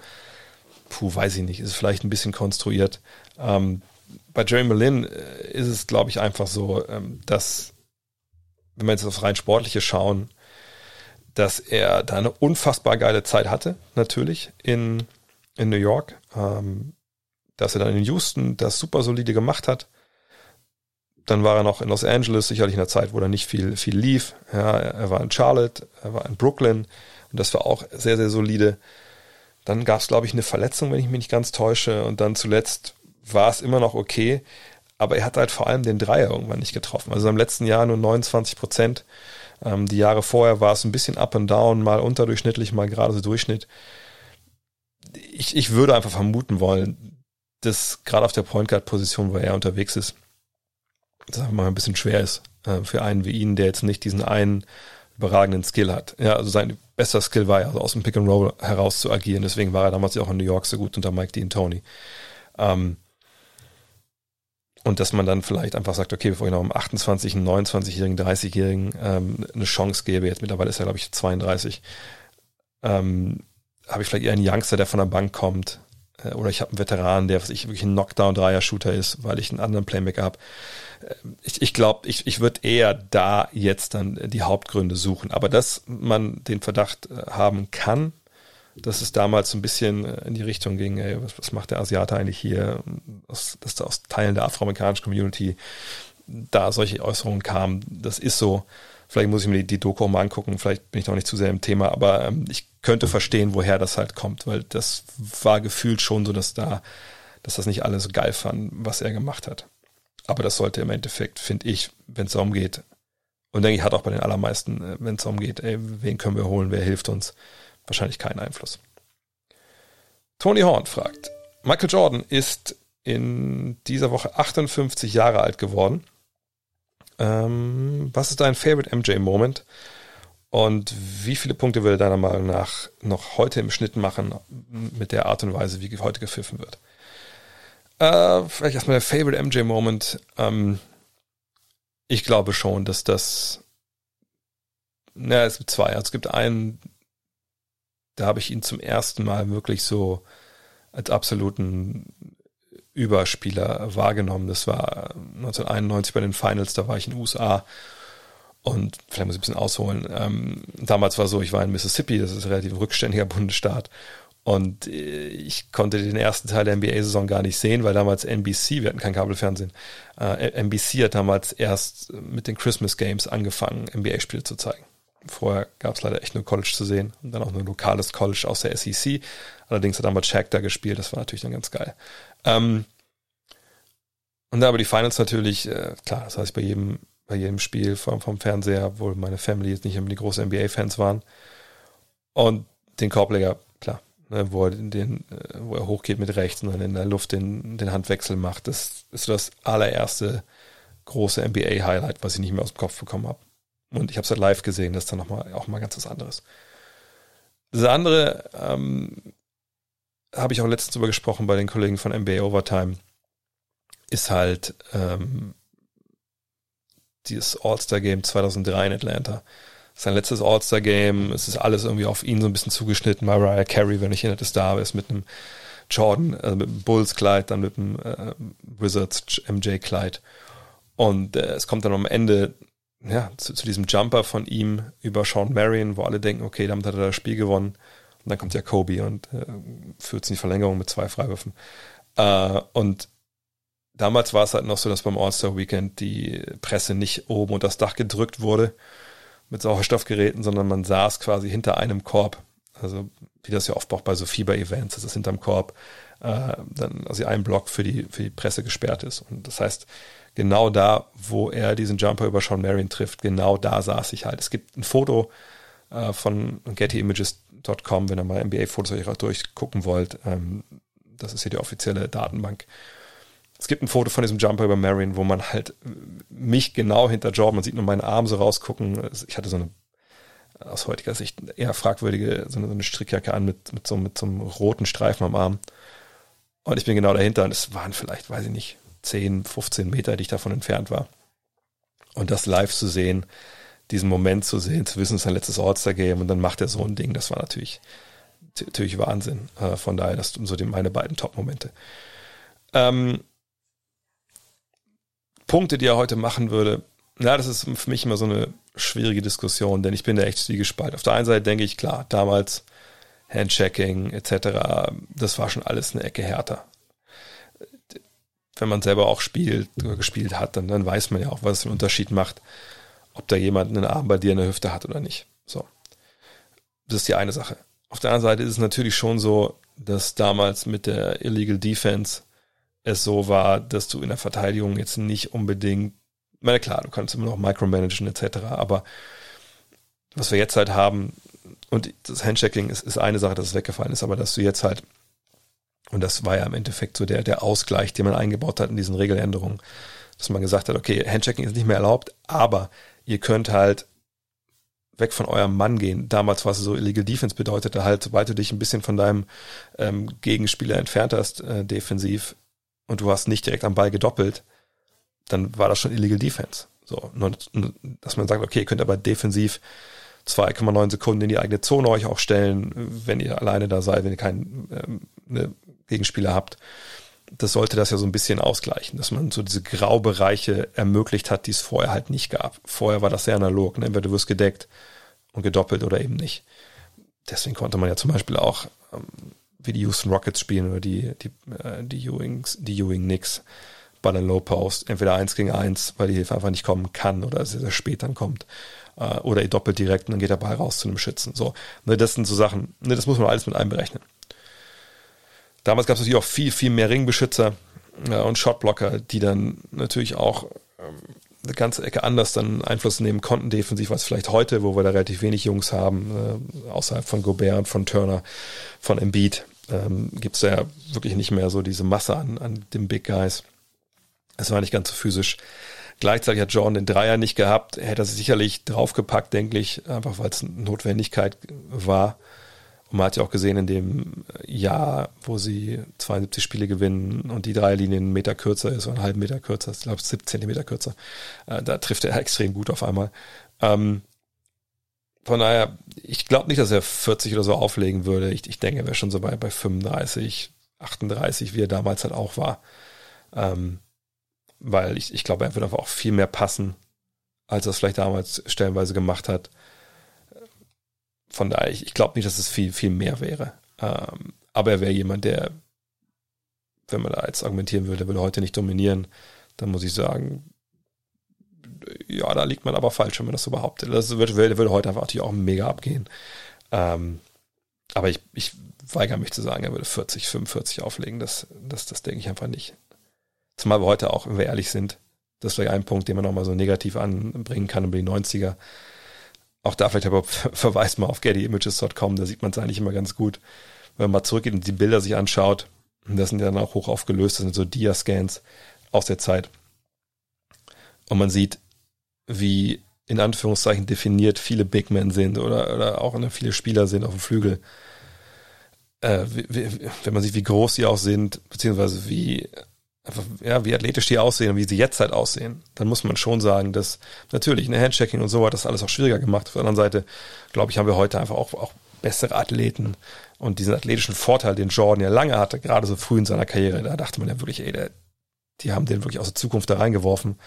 Puh, weiß ich nicht, ist vielleicht ein bisschen konstruiert. Ähm, bei Jerry Lin äh, ist es, glaube ich, einfach so, ähm, dass, wenn wir jetzt aufs rein Sportliche schauen, dass er da eine unfassbar geile Zeit hatte, natürlich, in, in New York. Ähm, dass er dann in Houston das super solide gemacht hat. Dann war er noch in Los Angeles, sicherlich in der Zeit, wo er nicht viel, viel lief. Ja, er war in Charlotte, er war in Brooklyn und das war auch sehr, sehr solide. Dann gab es, glaube ich, eine Verletzung, wenn ich mich nicht ganz täusche. Und dann zuletzt war es immer noch okay. Aber er hat halt vor allem den Dreier irgendwann nicht getroffen. Also im letzten Jahr nur 29 Prozent. Ähm, die Jahre vorher war es ein bisschen up and down, mal unterdurchschnittlich, mal gerade so Durchschnitt. Ich, ich würde einfach vermuten wollen, dass gerade auf der Point Guard Position, wo er unterwegs ist, das einfach mal ein bisschen schwer ist äh, für einen wie ihn, der jetzt nicht diesen einen überragenden Skill hat. Ja, also sein bester Skill war ja also aus dem Pick and Roll heraus zu agieren. Deswegen war er damals ja auch in New York so gut unter Mike Dean Tony. Ähm, und dass man dann vielleicht einfach sagt, okay, bevor ich noch einem 28, 29-Jährigen, 30-Jährigen ähm, eine Chance gebe, jetzt mittlerweile ist er, glaube ich, 32, ähm, habe ich vielleicht eher einen Youngster, der von der Bank kommt, äh, oder ich habe einen Veteran, der was ich wirklich ein Knockdown-Dreier-Shooter ist, weil ich einen anderen Playmaker habe. Äh, ich ich glaube, ich, ich würde eher da jetzt dann die Hauptgründe suchen. Aber dass man den Verdacht äh, haben kann, dass es damals so ein bisschen äh, in die Richtung ging, ey, was, was macht der Asiate eigentlich hier, dass, dass da aus Teilen der afroamerikanischen Community da solche Äußerungen kamen. Das ist so. Vielleicht muss ich mir die, die Doku mal angucken, vielleicht bin ich noch nicht zu sehr im Thema, aber ähm, ich könnte verstehen, woher das halt kommt, weil das war gefühlt schon so, dass da, dass das nicht alle so geil fanden, was er gemacht hat. Aber das sollte im Endeffekt, finde ich, wenn es darum geht, und denke ich, hat auch bei den allermeisten, äh, wenn es darum geht, ey, wen können wir holen, wer hilft uns, wahrscheinlich keinen Einfluss. Tony Horn fragt, Michael Jordan ist in dieser Woche 58 Jahre alt geworden. Ähm, was ist dein Favorite MJ-Moment? Und wie viele Punkte würde deiner Meinung nach noch heute im Schnitt machen mit der Art und Weise, wie heute gepfiffen wird? Äh, vielleicht erstmal der Favorite MJ-Moment. Ähm, ich glaube schon, dass das. Na, es gibt zwei. Also es gibt einen, da habe ich ihn zum ersten Mal wirklich so als absoluten Überspieler wahrgenommen. Das war 1991 bei den Finals, da war ich in den USA und vielleicht muss ich ein bisschen ausholen. Ähm, damals war so, ich war in Mississippi, das ist ein relativ rückständiger Bundesstaat und äh, ich konnte den ersten Teil der NBA-Saison gar nicht sehen, weil damals NBC, wir hatten kein Kabelfernsehen, äh, NBC hat damals erst mit den Christmas Games angefangen, NBA-Spiele zu zeigen. Vorher gab es leider echt nur College zu sehen und dann auch nur lokales College aus der SEC. Allerdings hat damals Shaq da gespielt, das war natürlich dann ganz geil. Ähm, und da aber die Finals natürlich, äh, klar, das heißt bei jedem, bei jedem Spiel vom, vom Fernseher, obwohl meine Family jetzt nicht immer die großen NBA-Fans waren. Und den Korbleger, ne, wo, er den, äh, wo er hochgeht mit rechts und dann in der Luft den, den Handwechsel macht. Das ist das allererste große NBA-Highlight, was ich nicht mehr aus dem Kopf bekommen habe. Und ich habe es halt live gesehen, das ist dann nochmal auch mal ganz was anderes. Das andere ähm, habe ich auch letztens drüber gesprochen bei den Kollegen von NBA Overtime, ist halt ähm, dieses All-Star-Game 2003 in Atlanta. Sein letztes All-Star-Game, es ist alles irgendwie auf ihn so ein bisschen zugeschnitten. Mariah Carey, wenn ich erinnere, das da ist, mit einem Jordan, also mit einem Bulls-Kleid, dann mit einem äh, Wizards MJ-Kleid. Und äh, es kommt dann am Ende ja, zu, zu, diesem Jumper von ihm über Sean Marion, wo alle denken, okay, damit hat er das Spiel gewonnen. Und dann kommt ja Kobe und äh, führt in die Verlängerung mit zwei Freiwürfen. Äh, und damals war es halt noch so, dass beim All-Star-Weekend die Presse nicht oben unter das Dach gedrückt wurde mit Sauerstoffgeräten, sondern man saß quasi hinter einem Korb. Also wie das ja oft auch bei so Fieber-Events, das ist hinterm Korb, äh, dann also ein Block für die, für die Presse gesperrt ist. Und das heißt, genau da, wo er diesen Jumper über Sean Marion trifft, genau da saß ich halt. Es gibt ein Foto äh, von gettyimages.com, wenn ihr mal NBA-Fotos durchgucken wollt. Ähm, das ist hier die offizielle Datenbank. Es gibt ein Foto von diesem Jumper über Marion, wo man halt mich genau hinter Jordan, man sieht nur meinen Arm so rausgucken. Ich hatte so eine aus heutiger Sicht eher fragwürdige, so eine, so eine Strickjacke an mit, mit, so, mit so einem roten Streifen am Arm. Und ich bin genau dahinter und es waren vielleicht, weiß ich nicht, 10, 15 Meter, die ich davon entfernt war. Und das live zu sehen, diesen Moment zu sehen, zu wissen, es ist sein letztes All-Star-Game und dann macht er so ein Ding, das war natürlich, natürlich Wahnsinn. Äh, von daher, das sind so die, meine beiden Top-Momente. Ähm, Punkte, die er heute machen würde, na, das ist für mich immer so eine schwierige Diskussion, denn ich bin da echt zwiegespalten. Auf der einen Seite denke ich, klar, damals Handchecking etc., das war schon alles eine Ecke härter. Wenn man selber auch spielt oder gespielt hat, dann, dann weiß man ja auch, was einen Unterschied macht, ob da jemand einen Arm bei dir in der Hüfte hat oder nicht. So. Das ist die eine Sache. Auf der anderen Seite ist es natürlich schon so, dass damals mit der Illegal Defense es so war, dass du in der Verteidigung jetzt nicht unbedingt, meine klar, du kannst immer noch micromanagen etc., aber was wir jetzt halt haben, und das Handchecking ist, ist eine Sache, dass es weggefallen ist, aber dass du jetzt halt, und das war ja im Endeffekt so der, der Ausgleich, den man eingebaut hat in diesen Regeländerungen, dass man gesagt hat, okay, Handchecking ist nicht mehr erlaubt, aber ihr könnt halt weg von eurem Mann gehen. Damals war es so, Illegal Defense bedeutete halt, sobald du dich ein bisschen von deinem ähm, Gegenspieler entfernt hast, äh, defensiv, und du hast nicht direkt am Ball gedoppelt, dann war das schon Illegal Defense. So, dass man sagt, okay, ihr könnt aber defensiv 2,9 Sekunden in die eigene Zone euch auch stellen, wenn ihr alleine da seid, wenn ihr keinen ähm, ne, Gegenspieler habt. Das sollte das ja so ein bisschen ausgleichen, dass man so diese Graubereiche ermöglicht hat, die es vorher halt nicht gab. Vorher war das sehr analog, ne? entweder du wirst gedeckt und gedoppelt oder eben nicht. Deswegen konnte man ja zum Beispiel auch ähm, wie die Houston Rockets spielen oder die, die, äh, die Ewings, die Ewing Knicks bei der Low Post. Entweder eins gegen eins, weil die Hilfe einfach nicht kommen kann oder sehr, sehr spät dann kommt. Äh, oder ihr doppelt direkt und dann geht der Ball raus zu einem Schützen. So, ne, das sind so Sachen, ne, das muss man alles mit einberechnen. Damals gab es natürlich auch viel, viel mehr Ringbeschützer äh, und Shotblocker, die dann natürlich auch ähm, eine ganze Ecke anders dann Einfluss nehmen konnten defensiv als vielleicht heute, wo wir da relativ wenig Jungs haben, äh, außerhalb von Gobert und von Turner, von Embiid ähm, gibt es ja wirklich nicht mehr so diese Masse an, an den Big Guys. Es war nicht ganz so physisch. Gleichzeitig hat Jordan den Dreier nicht gehabt. Er hätte er sicherlich draufgepackt, denke ich, einfach weil es eine Notwendigkeit war. Und man hat ja auch gesehen in dem Jahr, wo sie 72 Spiele gewinnen und die Dreierlinie einen Meter kürzer ist, oder einen halben Meter kürzer, ich glaube 17 Zentimeter kürzer, äh, da trifft er extrem gut auf einmal. Ähm, von daher, ich glaube nicht, dass er 40 oder so auflegen würde. Ich, ich denke, er wäre schon so bei, bei 35, 38, wie er damals halt auch war. Ähm, weil ich, ich glaube, er wird einfach auch viel mehr passen, als er es vielleicht damals stellenweise gemacht hat. Von daher, ich, ich glaube nicht, dass es viel, viel mehr wäre. Ähm, aber er wäre jemand, der, wenn man da jetzt argumentieren würde, würde heute nicht dominieren, dann muss ich sagen, ja, da liegt man aber falsch, wenn man das so behauptet. Das würde, würde heute einfach auch mega abgehen. Ähm, aber ich, ich weigere mich zu sagen, er würde 40, 45 auflegen. Das, das, das denke ich einfach nicht. Zumal wir heute auch, wenn wir ehrlich sind, das ist vielleicht ein Punkt, den man nochmal so negativ anbringen kann über die 90er. Auch da vielleicht aber verweist mal auf gettyimages.com, da sieht man es eigentlich immer ganz gut. Wenn man mal zurückgeht und die Bilder sich anschaut, das sind ja dann auch hoch aufgelöst, das sind so Dia-Scans aus der Zeit. Und man sieht, wie in Anführungszeichen definiert viele Big Men sind oder, oder auch ne, viele Spieler sind auf dem Flügel. Äh, wie, wie, wenn man sieht, wie groß sie auch sind, beziehungsweise wie, einfach, ja, wie athletisch die aussehen und wie sie jetzt halt aussehen, dann muss man schon sagen, dass natürlich eine Handchecking und so hat das alles auch schwieriger gemacht. Auf der anderen Seite, glaube ich, haben wir heute einfach auch, auch bessere Athleten und diesen athletischen Vorteil, den Jordan ja lange hatte, gerade so früh in seiner Karriere, da dachte man ja wirklich, ey, der, die haben den wirklich aus der Zukunft da reingeworfen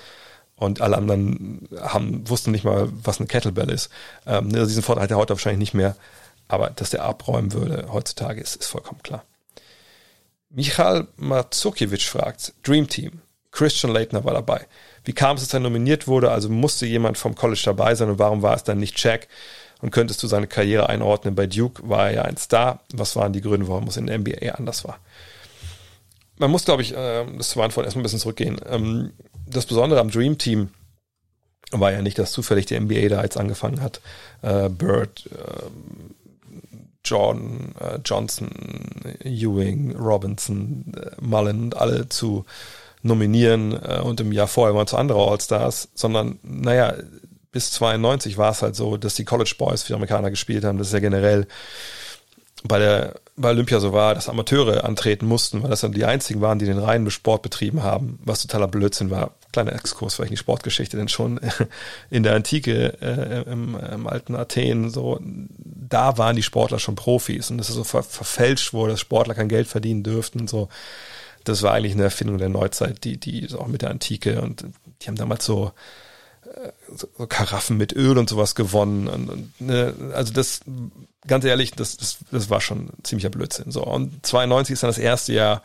und alle anderen haben, wussten nicht mal, was eine Kettlebell ist. Ähm, ne, diesen Vorteil hat er heute wahrscheinlich nicht mehr, aber dass der abräumen würde heutzutage ist, ist vollkommen klar. Michal Mazukiewicz fragt, Dream Team, Christian Leitner war dabei. Wie kam es, dass er nominiert wurde? Also musste jemand vom College dabei sein und warum war es dann nicht Jack? Und könntest du seine Karriere einordnen? Bei Duke war er ja ein Star. Was waren die Gründe, warum es in der NBA anders war? Man muss, glaube ich, äh, das zu beantworten, erstmal ein bisschen zurückgehen. Das Besondere am Dream Team war ja nicht, dass zufällig die NBA da jetzt angefangen hat. Äh, Bird, äh, John, äh, Johnson, Ewing, Robinson, äh, Mullen und alle zu nominieren äh, und im Jahr vorher mal zu andere All-Stars, sondern naja, bis 92 war es halt so, dass die College Boys für Amerikaner gespielt haben. Das ist ja generell bei der bei Olympia so war, dass Amateure antreten mussten, weil das dann die einzigen waren, die den reinen Sport betrieben haben, was totaler Blödsinn war. Kleiner Exkurs, vielleicht in die Sportgeschichte, denn schon in der Antike, äh, im, im, alten Athen, so, da waren die Sportler schon Profis und das ist so ver verfälscht wurde, dass Sportler kein Geld verdienen dürften, so. Das war eigentlich eine Erfindung der Neuzeit, die, die auch mit der Antike und die haben damals so, so, Karaffen mit Öl und sowas gewonnen. Und, und, ne, also das, ganz ehrlich, das, das, das war schon ziemlicher Blödsinn. So. Und 92 ist dann das erste Jahr,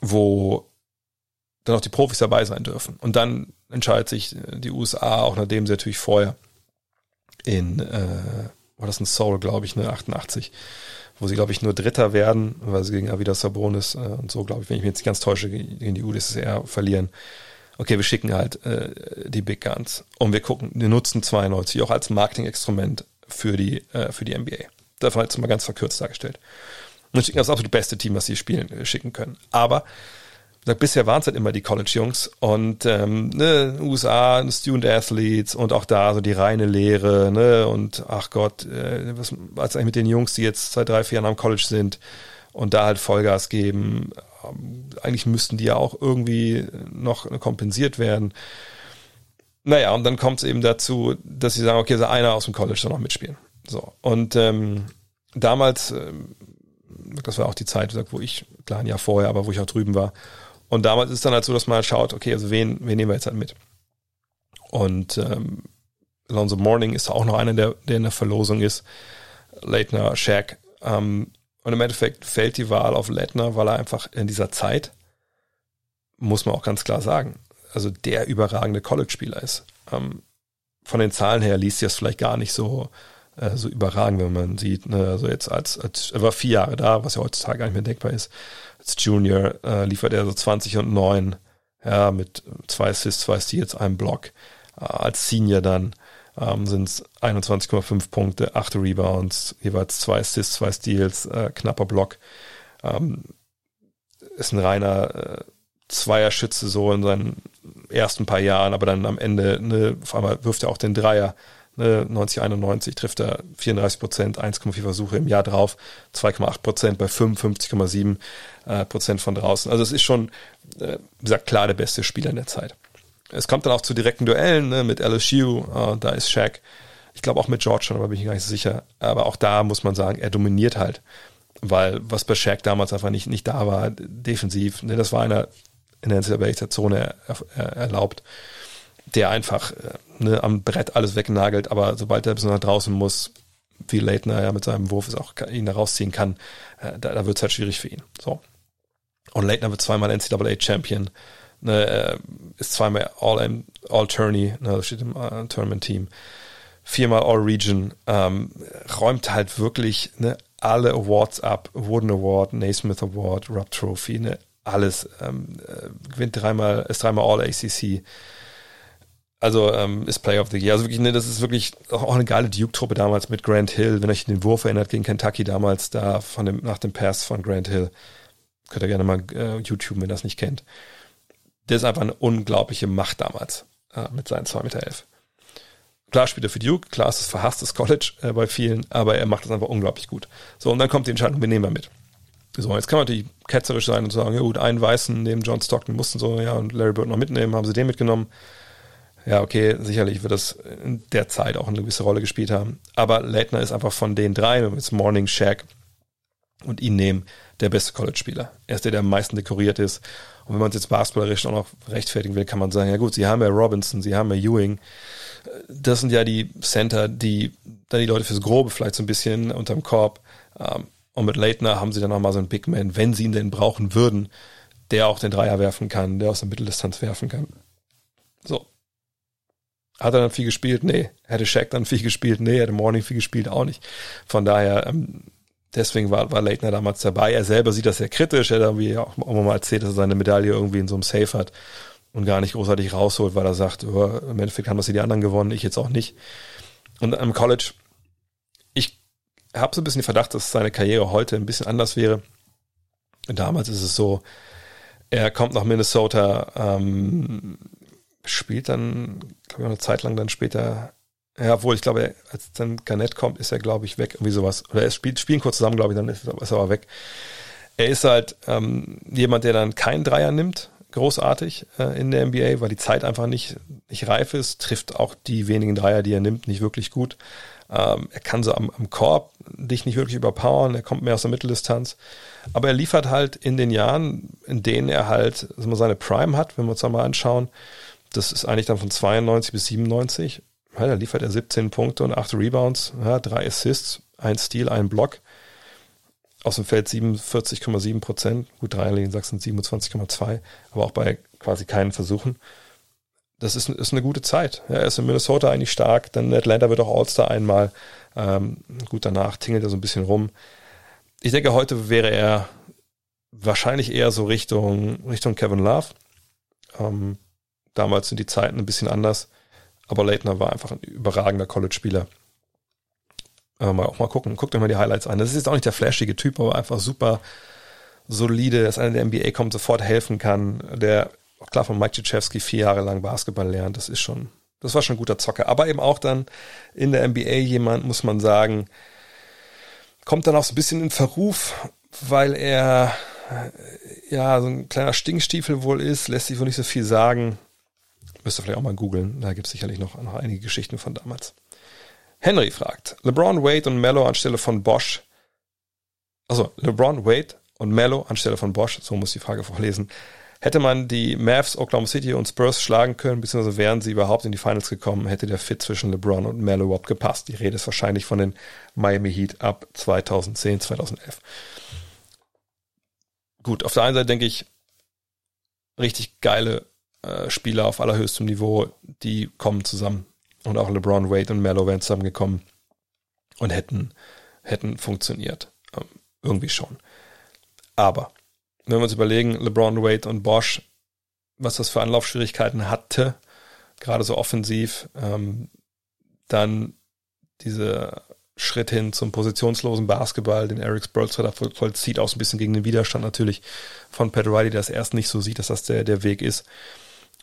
wo dann auch die Profis dabei sein dürfen. Und dann entscheidet sich die USA, auch nachdem sie natürlich vorher in, äh, war das ein Soul, glaube ich, ne, 88, wo sie, glaube ich, nur Dritter werden, weil sie gegen Avidas Sabonis äh, und so, glaube ich, wenn ich mich jetzt nicht ganz täusche, gegen die UdSSR verlieren okay, wir schicken halt äh, die Big Guns und wir gucken, wir nutzen 92 auch als Marketing-Experiment für die, äh, für die NBA. War jetzt mal ganz verkürzt dargestellt. Und schicken das absolut beste Team, was sie spielen, äh, schicken können. Aber sag, bisher waren es halt immer die College-Jungs und ähm, ne, USA, Student Athletes und auch da so die reine Lehre, ne, und ach Gott, äh, was, was eigentlich mit den Jungs, die jetzt seit drei, vier Jahren am College sind und da halt Vollgas geben, eigentlich müssten die ja auch irgendwie noch kompensiert werden. Naja, und dann kommt es eben dazu, dass sie sagen, okay, so einer aus dem College soll noch mitspielen. So. Und ähm, damals, ähm, das war auch die Zeit, wo ich, klar ein Jahr vorher, aber wo ich auch drüben war. Und damals ist dann halt so, dass man halt schaut, okay, also wen, wen nehmen wir jetzt halt mit? Und ähm, Alonso Morning ist auch noch einer, der, der in der Verlosung ist. Leitner, Shaq. Ähm, und im Endeffekt fällt die Wahl auf Lettner, weil er einfach in dieser Zeit, muss man auch ganz klar sagen, also der überragende College-Spieler ist. Ähm, von den Zahlen her liest sich das vielleicht gar nicht so, äh, so überragend, wenn man sieht, ne? also jetzt als, als, er war vier Jahre da, was ja heutzutage gar nicht mehr denkbar ist. Als Junior äh, liefert er so 20 und 9, ja, mit zwei Assists, zwei Steals, einem Block. Äh, als Senior dann ähm, sind es 21,5 Punkte, 8 Rebounds, jeweils zwei Assists, zwei Steals, äh, knapper Block. Ähm, ist ein reiner äh, Zweierschütze so in seinen ersten paar Jahren, aber dann am Ende, ne, auf einmal wirft er auch den Dreier. Ne, 90, 91 trifft er 34 Prozent, 1,4 Versuche im Jahr drauf, 2,8 Prozent bei 55,7 äh, Prozent von draußen. Also es ist schon, äh, wie gesagt, klar der beste Spieler in der Zeit. Es kommt dann auch zu direkten Duellen ne, mit LSU, äh, da ist Shaq. Ich glaube auch mit George schon, aber bin ich gar nicht so sicher. Aber auch da muss man sagen, er dominiert halt. Weil was bei Shaq damals einfach nicht, nicht da war, defensiv, ne, das war einer in der NCAA-Zone erlaubt, der einfach äh, ne, am Brett alles wegnagelt, aber sobald er bis nach draußen muss, wie Leitner ja mit seinem Wurf es auch ihn da rausziehen kann, äh, da, da wird es halt schwierig für ihn. So. Und Leitner wird zweimal NCAA-Champion ne, äh, ist zweimal All, All Tourney, ne, steht im äh, Tournament-Team, viermal All Region, ähm, räumt halt wirklich ne, alle Awards ab, Wooden Award, Naismith Award, Rupp Trophy, ne, alles, ähm, äh, gewinnt dreimal, ist dreimal All ACC. Also ähm, ist Player of the Year. Also wirklich, ne, das ist wirklich auch eine geile Duke-Truppe damals mit Grant Hill. Wenn euch den Wurf erinnert gegen Kentucky damals, da von dem, nach dem Pass von Grant Hill. Könnt ihr gerne mal äh, YouTube, wenn ihr das nicht kennt der ist einfach eine unglaubliche Macht damals äh, mit seinen 2,11 Meter. Elf. Klar spielt er für Duke, klar ist es verhasstes College äh, bei vielen, aber er macht das einfach unglaublich gut. So, und dann kommt die Entscheidung, wir nehmen wir mit. So, jetzt kann man natürlich ketzerisch sein und sagen, ja gut, einen Weißen neben John Stockton mussten so, ja, und Larry Bird noch mitnehmen, haben sie den mitgenommen. Ja, okay, sicherlich wird das in der Zeit auch eine gewisse Rolle gespielt haben. Aber Leitner ist einfach von den drei, wenn wir jetzt Morning, Shaq und ihn nehmen, der beste College-Spieler. Er ist der, der am meisten dekoriert ist. Und wenn man es jetzt basketballerisch auch noch rechtfertigen will, kann man sagen, ja gut, sie haben ja Robinson, sie haben ja Ewing. Das sind ja die Center, die dann die Leute fürs Grobe vielleicht so ein bisschen unterm Korb. Ähm, und mit Leitner haben sie dann nochmal so einen Big Man, wenn sie ihn denn brauchen würden, der auch den Dreier werfen kann, der aus der Mitteldistanz werfen kann. So. Hat er dann viel gespielt? Nee. Hätte Shaq dann viel gespielt? Nee. Hätte Morning viel gespielt? Auch nicht. Von daher, ähm, Deswegen war, war Leitner damals dabei. Er selber sieht das sehr kritisch. Er hat irgendwie auch, auch mal erzählt, dass er seine Medaille irgendwie in so einem Safe hat und gar nicht großartig rausholt, weil er sagt, oh, im Endeffekt haben das hier die anderen gewonnen, ich jetzt auch nicht. Und am College, ich habe so ein bisschen den Verdacht, dass seine Karriere heute ein bisschen anders wäre. Damals ist es so, er kommt nach Minnesota, ähm, spielt dann, glaube ich, eine Zeit lang dann später ja, obwohl, ich glaube, als dann Garnett kommt, ist er, glaube ich, weg, irgendwie sowas. Oder er spielt, spielen kurz zusammen, glaube ich, dann ist, er aber weg. Er ist halt ähm, jemand, der dann keinen Dreier nimmt, großartig äh, in der NBA, weil die Zeit einfach nicht, nicht reif ist, trifft auch die wenigen Dreier, die er nimmt, nicht wirklich gut. Ähm, er kann so am, am Korb dich nicht wirklich überpowern, er kommt mehr aus der Mitteldistanz. Aber er liefert halt in den Jahren, in denen er halt seine Prime hat, wenn wir uns da mal anschauen, das ist eigentlich dann von 92 bis 97, ja, da liefert er 17 Punkte und 8 Rebounds, ja, 3 Assists, ein Steal, ein Block. Aus dem Feld 47,7 Prozent. Gut, drei liegen Sachsen 27,2, aber auch bei quasi keinen Versuchen. Das ist, ist eine gute Zeit. Ja, er ist in Minnesota eigentlich stark, dann in Atlanta wird auch All-Star einmal. Ähm, gut, danach tingelt er so ein bisschen rum. Ich denke, heute wäre er wahrscheinlich eher so Richtung, Richtung Kevin Love. Ähm, damals sind die Zeiten ein bisschen anders. Aber Leitner war einfach ein überragender College-Spieler. Äh, mal auch mal gucken. Guckt euch mal die Highlights an. Das ist jetzt auch nicht der flashige Typ, aber einfach super solide, dass einer der NBA kommt, sofort helfen kann, der klar von Mike Krzyzewski vier Jahre lang Basketball lernt. Das ist schon, das war schon ein guter Zocker. Aber eben auch dann in der NBA jemand, muss man sagen, kommt dann auch so ein bisschen in Verruf, weil er ja so ein kleiner Stinkstiefel wohl ist, lässt sich wohl nicht so viel sagen. Müsst ihr vielleicht auch mal googeln. Da gibt es sicherlich noch, noch einige Geschichten von damals. Henry fragt, LeBron Wade und Mello anstelle von Bosch. Also LeBron Wade und Mello anstelle von Bosch, so muss die Frage vorlesen. Hätte man die Mavs, Oklahoma City und Spurs schlagen können, beziehungsweise wären sie überhaupt in die Finals gekommen, hätte der Fit zwischen LeBron und Mello überhaupt gepasst. Die Rede ist wahrscheinlich von den Miami Heat ab 2010, 2011. Gut, auf der einen Seite denke ich, richtig geile äh, Spieler auf allerhöchstem Niveau, die kommen zusammen. Und auch LeBron, Wade und Mello wären zusammengekommen und hätten, hätten funktioniert. Ähm, irgendwie schon. Aber, wenn wir uns überlegen, LeBron, Wade und Bosch, was das für Anlaufschwierigkeiten hatte, gerade so offensiv, ähm, dann diese Schritt hin zum positionslosen Basketball, den Eric Spolstra vollzieht, auch so ein bisschen gegen den Widerstand natürlich von Pat Riley, der es erst nicht so sieht, dass das der, der Weg ist.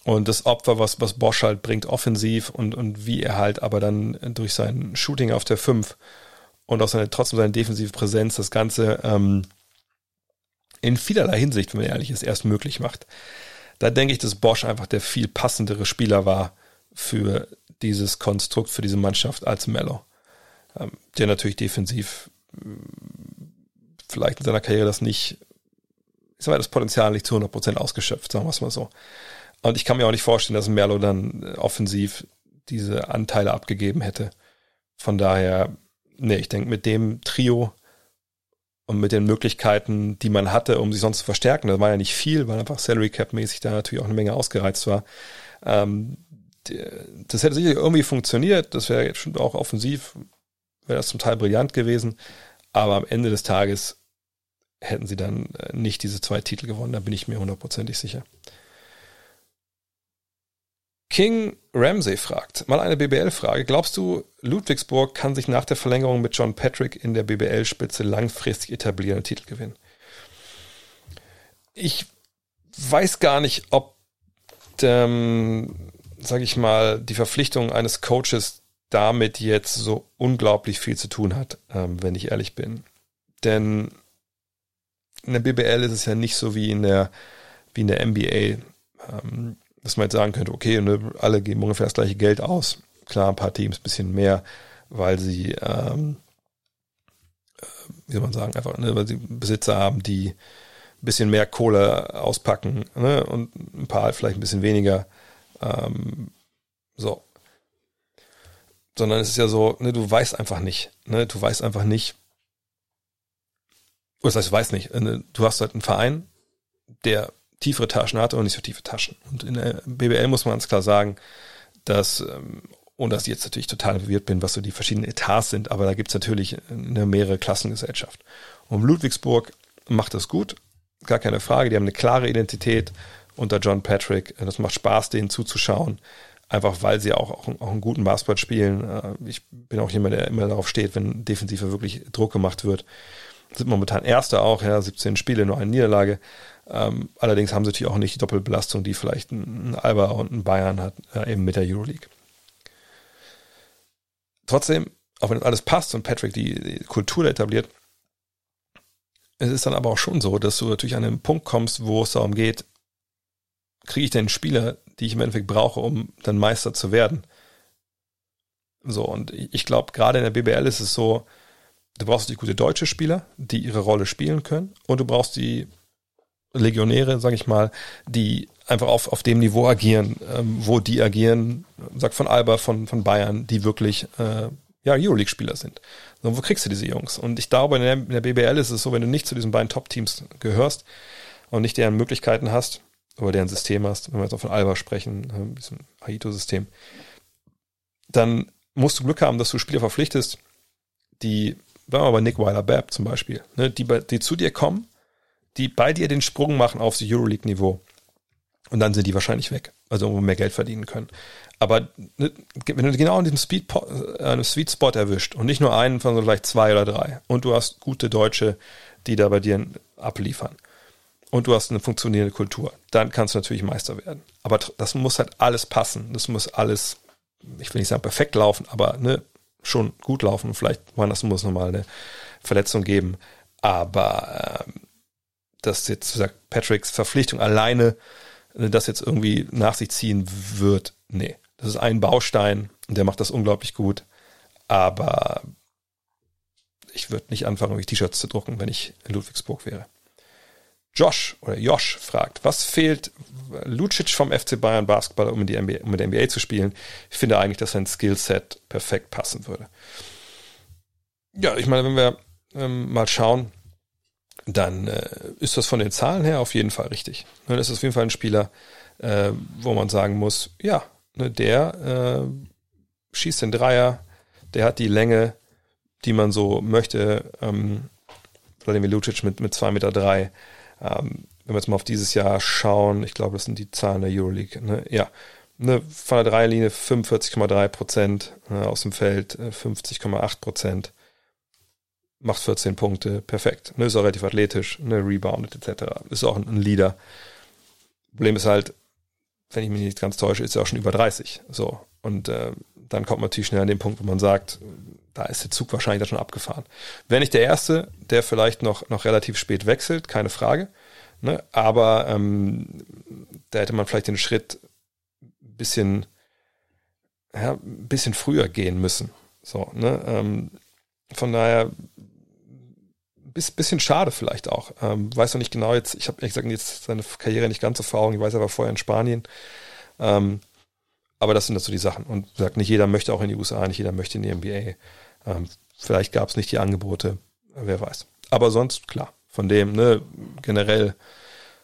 Und das Opfer, was, was Bosch halt bringt, offensiv und, und wie er halt aber dann durch sein Shooting auf der 5 und auch seine, trotzdem seine defensive Präsenz das Ganze ähm, in vielerlei Hinsicht, wenn man ehrlich ist, erst möglich macht. Da denke ich, dass Bosch einfach der viel passendere Spieler war für dieses Konstrukt, für diese Mannschaft als Mello. Ähm, der natürlich defensiv vielleicht in seiner Karriere das nicht, ich sag mal, das Potenzial nicht zu 100% ausgeschöpft, sagen wir es mal so. Und ich kann mir auch nicht vorstellen, dass Merlo dann äh, offensiv diese Anteile abgegeben hätte. Von daher, nee, ich denke, mit dem Trio und mit den Möglichkeiten, die man hatte, um sich sonst zu verstärken, das war ja nicht viel, weil einfach Salary Cap mäßig da natürlich auch eine Menge ausgereizt war. Ähm, das hätte sicher irgendwie funktioniert, das wäre jetzt schon auch offensiv, wäre das zum Teil brillant gewesen, aber am Ende des Tages hätten sie dann äh, nicht diese zwei Titel gewonnen, da bin ich mir hundertprozentig sicher. King Ramsey fragt, mal eine BBL-Frage. Glaubst du, Ludwigsburg kann sich nach der Verlängerung mit John Patrick in der BBL-Spitze langfristig etablieren und Titel gewinnen? Ich weiß gar nicht, ob, ähm, sage ich mal, die Verpflichtung eines Coaches damit jetzt so unglaublich viel zu tun hat, ähm, wenn ich ehrlich bin. Denn in der BBL ist es ja nicht so wie in der, wie in der NBA. Ähm, dass man jetzt sagen könnte, okay, ne, alle geben ungefähr das gleiche Geld aus. Klar, ein paar Teams ein bisschen mehr, weil sie, ähm, äh, wie soll man sagen, einfach, ne, weil sie Besitzer haben, die ein bisschen mehr Kohle auspacken ne, und ein paar vielleicht ein bisschen weniger. Ähm, so. Sondern es ist ja so, ne, du weißt einfach nicht. Ne, du weißt einfach nicht, das heißt, du weißt nicht. Ne, du hast halt einen Verein, der tiefere Taschen hat und nicht so tiefe Taschen. Und in der BBL muss man ganz klar sagen, dass, ähm, ohne dass ich jetzt natürlich total verwirrt bin, was so die verschiedenen Etats sind, aber da gibt's natürlich eine mehrere Klassengesellschaft. Und Ludwigsburg macht das gut, gar keine Frage. Die haben eine klare Identität unter John Patrick. Das macht Spaß, denen zuzuschauen. Einfach weil sie auch, auch, auch einen guten Basketball spielen. Äh, ich bin auch jemand, der immer darauf steht, wenn defensiver wirklich Druck gemacht wird. Sind momentan Erster auch, ja, 17 Spiele, nur eine Niederlage. Ähm, allerdings haben sie natürlich auch nicht die Doppelbelastung, die vielleicht ein, ein Alba und ein Bayern hat, äh, eben mit der Euroleague. Trotzdem, auch wenn das alles passt und Patrick die, die Kultur etabliert, es ist dann aber auch schon so, dass du natürlich an einen Punkt kommst, wo es darum geht, kriege ich denn Spieler, die ich im Endeffekt brauche, um dann Meister zu werden? So, und ich glaube, gerade in der BBL ist es so, du brauchst die gute deutsche Spieler, die ihre Rolle spielen können, und du brauchst die Legionäre, sage ich mal, die einfach auf, auf dem Niveau agieren, ähm, wo die agieren, sag von Alba, von, von Bayern, die wirklich äh, ja, Euroleague-Spieler sind. So, wo kriegst du diese Jungs? Und ich glaube, in der, in der BBL ist es so, wenn du nicht zu diesen beiden Top-Teams gehörst und nicht deren Möglichkeiten hast, oder deren System hast, wenn wir jetzt auch von Alba sprechen, ein bisschen Aito-System, dann musst du Glück haben, dass du Spieler verpflichtest, die, sagen wir mal bei Nick Weiler-Babb zum Beispiel, ne, die, die zu dir kommen die bei dir den Sprung machen aufs Euroleague-Niveau. Und dann sind die wahrscheinlich weg. Also wo mehr Geld verdienen können. Aber ne, wenn du genau in diesem Speed, äh, Sweet Spot erwischt und nicht nur einen von so vielleicht zwei oder drei und du hast gute Deutsche, die da bei dir abliefern und du hast eine funktionierende Kultur, dann kannst du natürlich Meister werden. Aber das muss halt alles passen. Das muss alles, ich will nicht sagen perfekt laufen, aber ne, schon gut laufen. Vielleicht woanders muss nochmal eine Verletzung geben. Aber ähm, dass jetzt sagt Patricks Verpflichtung alleine äh, das jetzt irgendwie nach sich ziehen wird. Nee, das ist ein Baustein und der macht das unglaublich gut. Aber ich würde nicht anfangen, irgendwie T-Shirts zu drucken, wenn ich in Ludwigsburg wäre. Josh oder Josh fragt, was fehlt Lucic vom FC Bayern Basketball, um in, die NBA, um in der NBA zu spielen? Ich finde eigentlich, dass sein Skillset perfekt passen würde. Ja, ich meine, wenn wir ähm, mal schauen, dann äh, ist das von den Zahlen her auf jeden Fall richtig. Ne, das ist auf jeden Fall ein Spieler, äh, wo man sagen muss, ja, ne, der äh, schießt den Dreier, der hat die Länge, die man so möchte. Ähm, Vladimir Lucic mit, mit 2,3 Meter. Drei. Ähm, wenn wir jetzt mal auf dieses Jahr schauen, ich glaube, das sind die Zahlen der Euroleague. Ne? Ja, ne, von der Dreierlinie 45,3 Prozent, ne, aus dem Feld 50,8 äh, Prozent. Macht 14 Punkte, perfekt. Ne, ist auch relativ athletisch, ne, reboundet etc. Ist auch ein, Leader. Problem ist halt, wenn ich mich nicht ganz täusche, ist er auch schon über 30. So. Und äh, dann kommt man natürlich schnell an den Punkt, wo man sagt, da ist der Zug wahrscheinlich schon abgefahren. Wäre nicht der Erste, der vielleicht noch, noch relativ spät wechselt, keine Frage. Ne? Aber ähm, da hätte man vielleicht den Schritt ein bisschen, ja, ein bisschen früher gehen müssen. So, ne? Ähm, von daher bisschen schade vielleicht auch. Ähm, weiß noch nicht genau jetzt, ich habe ehrlich gesagt jetzt seine Karriere nicht ganz so vor Augen, ich weiß aber vorher in Spanien. Ähm, aber das sind so die Sachen. Und sagt, nicht jeder möchte auch in die USA, nicht jeder möchte in die NBA. Ähm, vielleicht gab es nicht die Angebote, wer weiß. Aber sonst, klar, von dem, ne, generell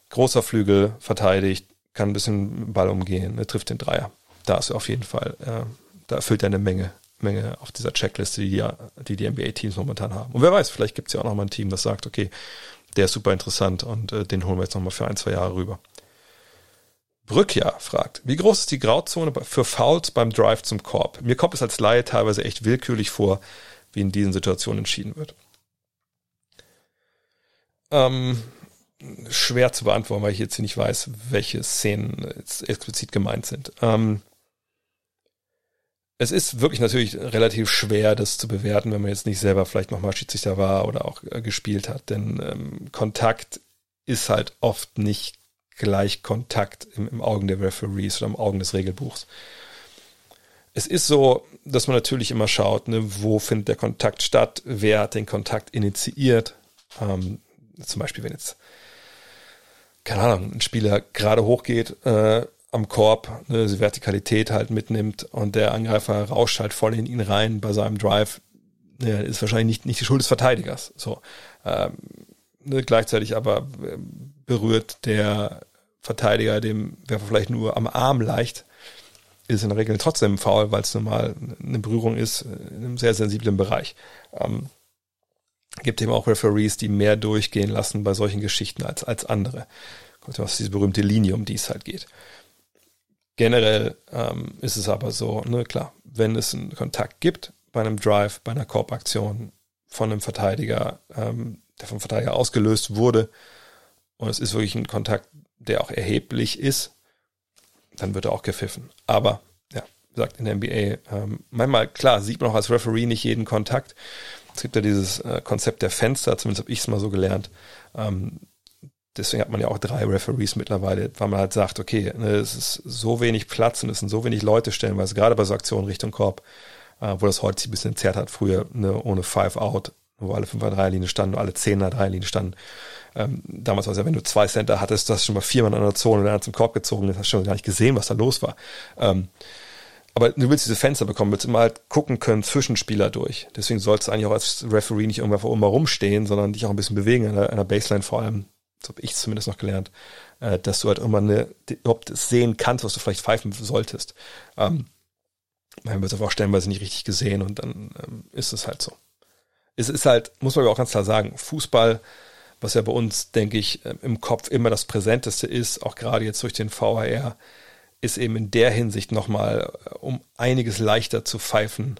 großer Flügel, verteidigt, kann ein bisschen Ball umgehen, ne, trifft den Dreier. Da ist er auf jeden Fall, äh, da erfüllt er eine Menge, Menge auf dieser Checkliste, die die, die NBA-Teams momentan haben. Und wer weiß, vielleicht gibt es ja auch noch mal ein Team, das sagt, okay, der ist super interessant und äh, den holen wir jetzt noch mal für ein, zwei Jahre rüber. Brückja fragt, wie groß ist die Grauzone für Fouls beim Drive zum Korb? Mir kommt es als Laie teilweise echt willkürlich vor, wie in diesen Situationen entschieden wird. Ähm, schwer zu beantworten, weil ich jetzt nicht weiß, welche Szenen explizit gemeint sind. Ähm, es ist wirklich natürlich relativ schwer, das zu bewerten, wenn man jetzt nicht selber vielleicht nochmal Schiedsrichter war oder auch äh, gespielt hat, denn ähm, Kontakt ist halt oft nicht gleich Kontakt im, im Augen der Referees oder im Augen des Regelbuchs. Es ist so, dass man natürlich immer schaut, ne, wo findet der Kontakt statt, wer hat den Kontakt initiiert. Ähm, zum Beispiel, wenn jetzt, keine Ahnung, ein Spieler gerade hochgeht äh, am Korb, ne, die Vertikalität halt mitnimmt und der Angreifer rauscht halt voll in ihn rein bei seinem Drive, ne, ist wahrscheinlich nicht, nicht die Schuld des Verteidigers. So. Ähm, ne, gleichzeitig aber äh, berührt der Verteidiger dem Werfer vielleicht nur am Arm leicht, ist in der Regel trotzdem Foul, weil es nun mal eine Berührung ist in einem sehr sensiblen Bereich. Ähm, gibt eben auch Referees, die mehr durchgehen lassen bei solchen Geschichten als, als andere. Kommt was diese berühmte Linie, um die es halt geht. Generell ähm, ist es aber so, ne, klar, wenn es einen Kontakt gibt bei einem Drive, bei einer Korbaktion von einem Verteidiger, ähm, der vom Verteidiger ausgelöst wurde, und es ist wirklich ein Kontakt, der auch erheblich ist, dann wird er auch gepfiffen. Aber, ja, gesagt, in der NBA, ähm, manchmal, klar, sieht man auch als Referee nicht jeden Kontakt. Es gibt ja dieses äh, Konzept der Fenster, zumindest habe ich es mal so gelernt. Ähm, deswegen hat man ja auch drei Referees mittlerweile, weil man halt sagt, okay, ne, es ist so wenig Platz und es sind so wenig Leute stellenweise, gerade bei so Aktionen Richtung Korb, äh, wo das heute sich ein bisschen entzerrt hat, früher ne, ohne Five Out, wo alle fünf an Dreierlinie standen, alle zehn an Dreierlinie standen. Ähm, damals war es ja, wenn du zwei Center hattest, du hast schon mal viermal in einer Zone und dann zum Korb gezogen, hast schon gar nicht gesehen, was da los war. Ähm, aber du willst diese Fenster bekommen, willst immer halt gucken können zwischen Spieler durch. Deswegen sollst du eigentlich auch als Referee nicht irgendwann vor oben rumstehen, sondern dich auch ein bisschen bewegen, an einer Baseline vor allem, so habe ich zumindest noch gelernt, äh, dass du halt immer eine, überhaupt sehen kannst, was du vielleicht pfeifen solltest. Ähm, man wird es aber auch stellenweise nicht richtig gesehen und dann ähm, ist es halt so. Es ist halt, muss man aber auch ganz klar sagen, Fußball was ja bei uns, denke ich, äh, im Kopf immer das Präsenteste ist, auch gerade jetzt durch den VHR, ist eben in der Hinsicht nochmal äh, um einiges leichter zu pfeifen,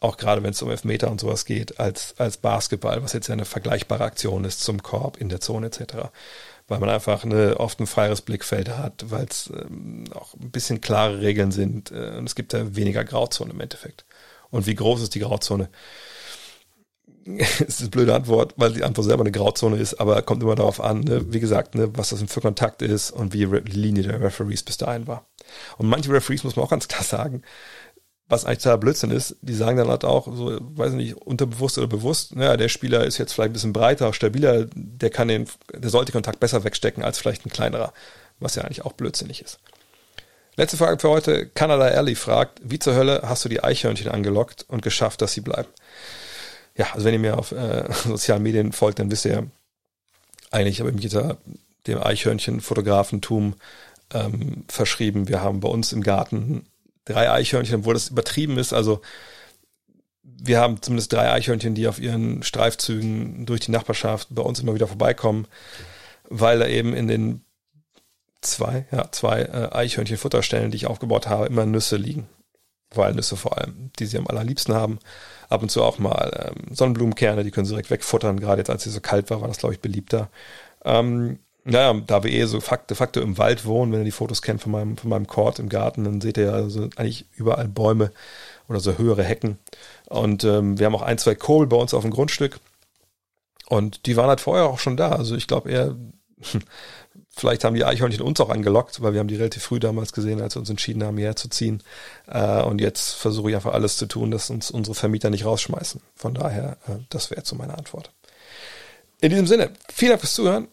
auch gerade wenn es um Elfmeter und sowas geht, als, als Basketball, was jetzt ja eine vergleichbare Aktion ist zum Korb in der Zone etc. Weil man einfach eine, oft ein freieres Blickfeld hat, weil es ähm, auch ein bisschen klare Regeln sind äh, und es gibt da weniger Grauzone im Endeffekt. Und wie groß ist die Grauzone? es ist eine blöde Antwort, weil die Antwort selber eine Grauzone ist, aber kommt immer darauf an, ne, wie gesagt, ne, was das für Kontakt ist und wie die Linie der Referees bis dahin war. Und manche Referees muss man auch ganz klar sagen, was eigentlich total Blödsinn ist, die sagen dann halt auch, so, weiß ich nicht, unterbewusst oder bewusst, naja, der Spieler ist jetzt vielleicht ein bisschen breiter, stabiler, der kann den, der sollte Kontakt besser wegstecken als vielleicht ein kleinerer, was ja eigentlich auch blödsinnig ist. Letzte Frage für heute. Canada Alley fragt, wie zur Hölle hast du die Eichhörnchen angelockt und geschafft, dass sie bleiben? ja, also wenn ihr mir auf äh, sozialen Medien folgt, dann wisst ihr, eigentlich habe ich mich hinter dem Eichhörnchen-Fotografentum ähm, verschrieben. Wir haben bei uns im Garten drei Eichhörnchen, wo das übertrieben ist. Also wir haben zumindest drei Eichhörnchen, die auf ihren Streifzügen durch die Nachbarschaft bei uns immer wieder vorbeikommen, weil da eben in den zwei, ja, zwei äh, Eichhörnchen-Futterstellen, die ich aufgebaut habe, immer Nüsse liegen. Walnüsse vor allem, die sie am allerliebsten haben. Ab und zu auch mal ähm, Sonnenblumenkerne, die können sie direkt wegfuttern. Gerade jetzt, als sie so kalt war, war das, glaube ich, beliebter. Ähm, naja, da wir eh so de facto im Wald wohnen, wenn ihr die Fotos kennt von meinem, von meinem Court im Garten, dann seht ihr ja also eigentlich überall Bäume oder so höhere Hecken. Und ähm, wir haben auch ein, zwei Kohl bei uns auf dem Grundstück. Und die waren halt vorher auch schon da. Also ich glaube eher, vielleicht haben die Eichhörnchen uns auch angelockt, weil wir haben die relativ früh damals gesehen, als wir uns entschieden haben, hierher zu ziehen. Äh, und jetzt versuche ich einfach alles zu tun, dass uns unsere Vermieter nicht rausschmeißen. Von daher, äh, das wäre so meine Antwort. In diesem Sinne, vielen Dank fürs Zuhören.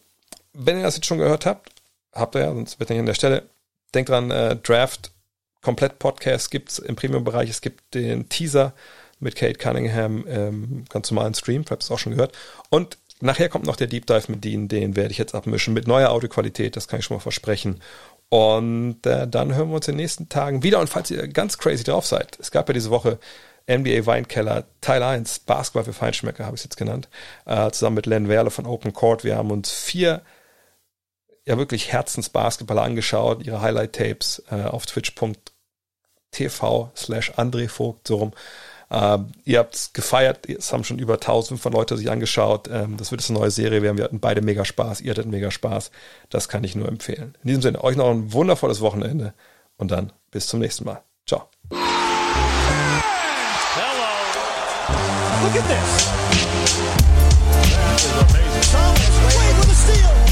Wenn ihr das jetzt schon gehört habt, habt ihr ja, sonst wird nicht an der Stelle. Denkt dran, äh, Draft komplett Podcast gibt's im Premium-Bereich. Es gibt den Teaser mit Kate Cunningham ähm, ganz normalen Stream, habt es auch schon gehört. Und nachher kommt noch der Deep Dive mit Dean, den werde ich jetzt abmischen mit neuer Audioqualität, das kann ich schon mal versprechen. Und äh, dann hören wir uns in den nächsten Tagen wieder. Und falls ihr ganz crazy drauf seid, es gab ja diese Woche NBA Weinkeller Teil 1, Basketball für Feinschmecker, habe ich es jetzt genannt, äh, zusammen mit Len Werle von Open Court. Wir haben uns vier ja wirklich Herzensbasketballer angeschaut, ihre Highlight-Tapes äh, auf twitch.tv slash André Vogt, so rum. Ähm, ihr habt es gefeiert, es haben schon über 1500 Leute sich angeschaut. Ähm, das wird jetzt eine neue Serie werden. Wir hatten beide mega Spaß, ihr hattet mega Spaß. Das kann ich nur empfehlen. In diesem Sinne, euch noch ein wundervolles Wochenende und dann bis zum nächsten Mal. Ciao. Hello. Look at this. That is amazing. Thomas Wade with a steal.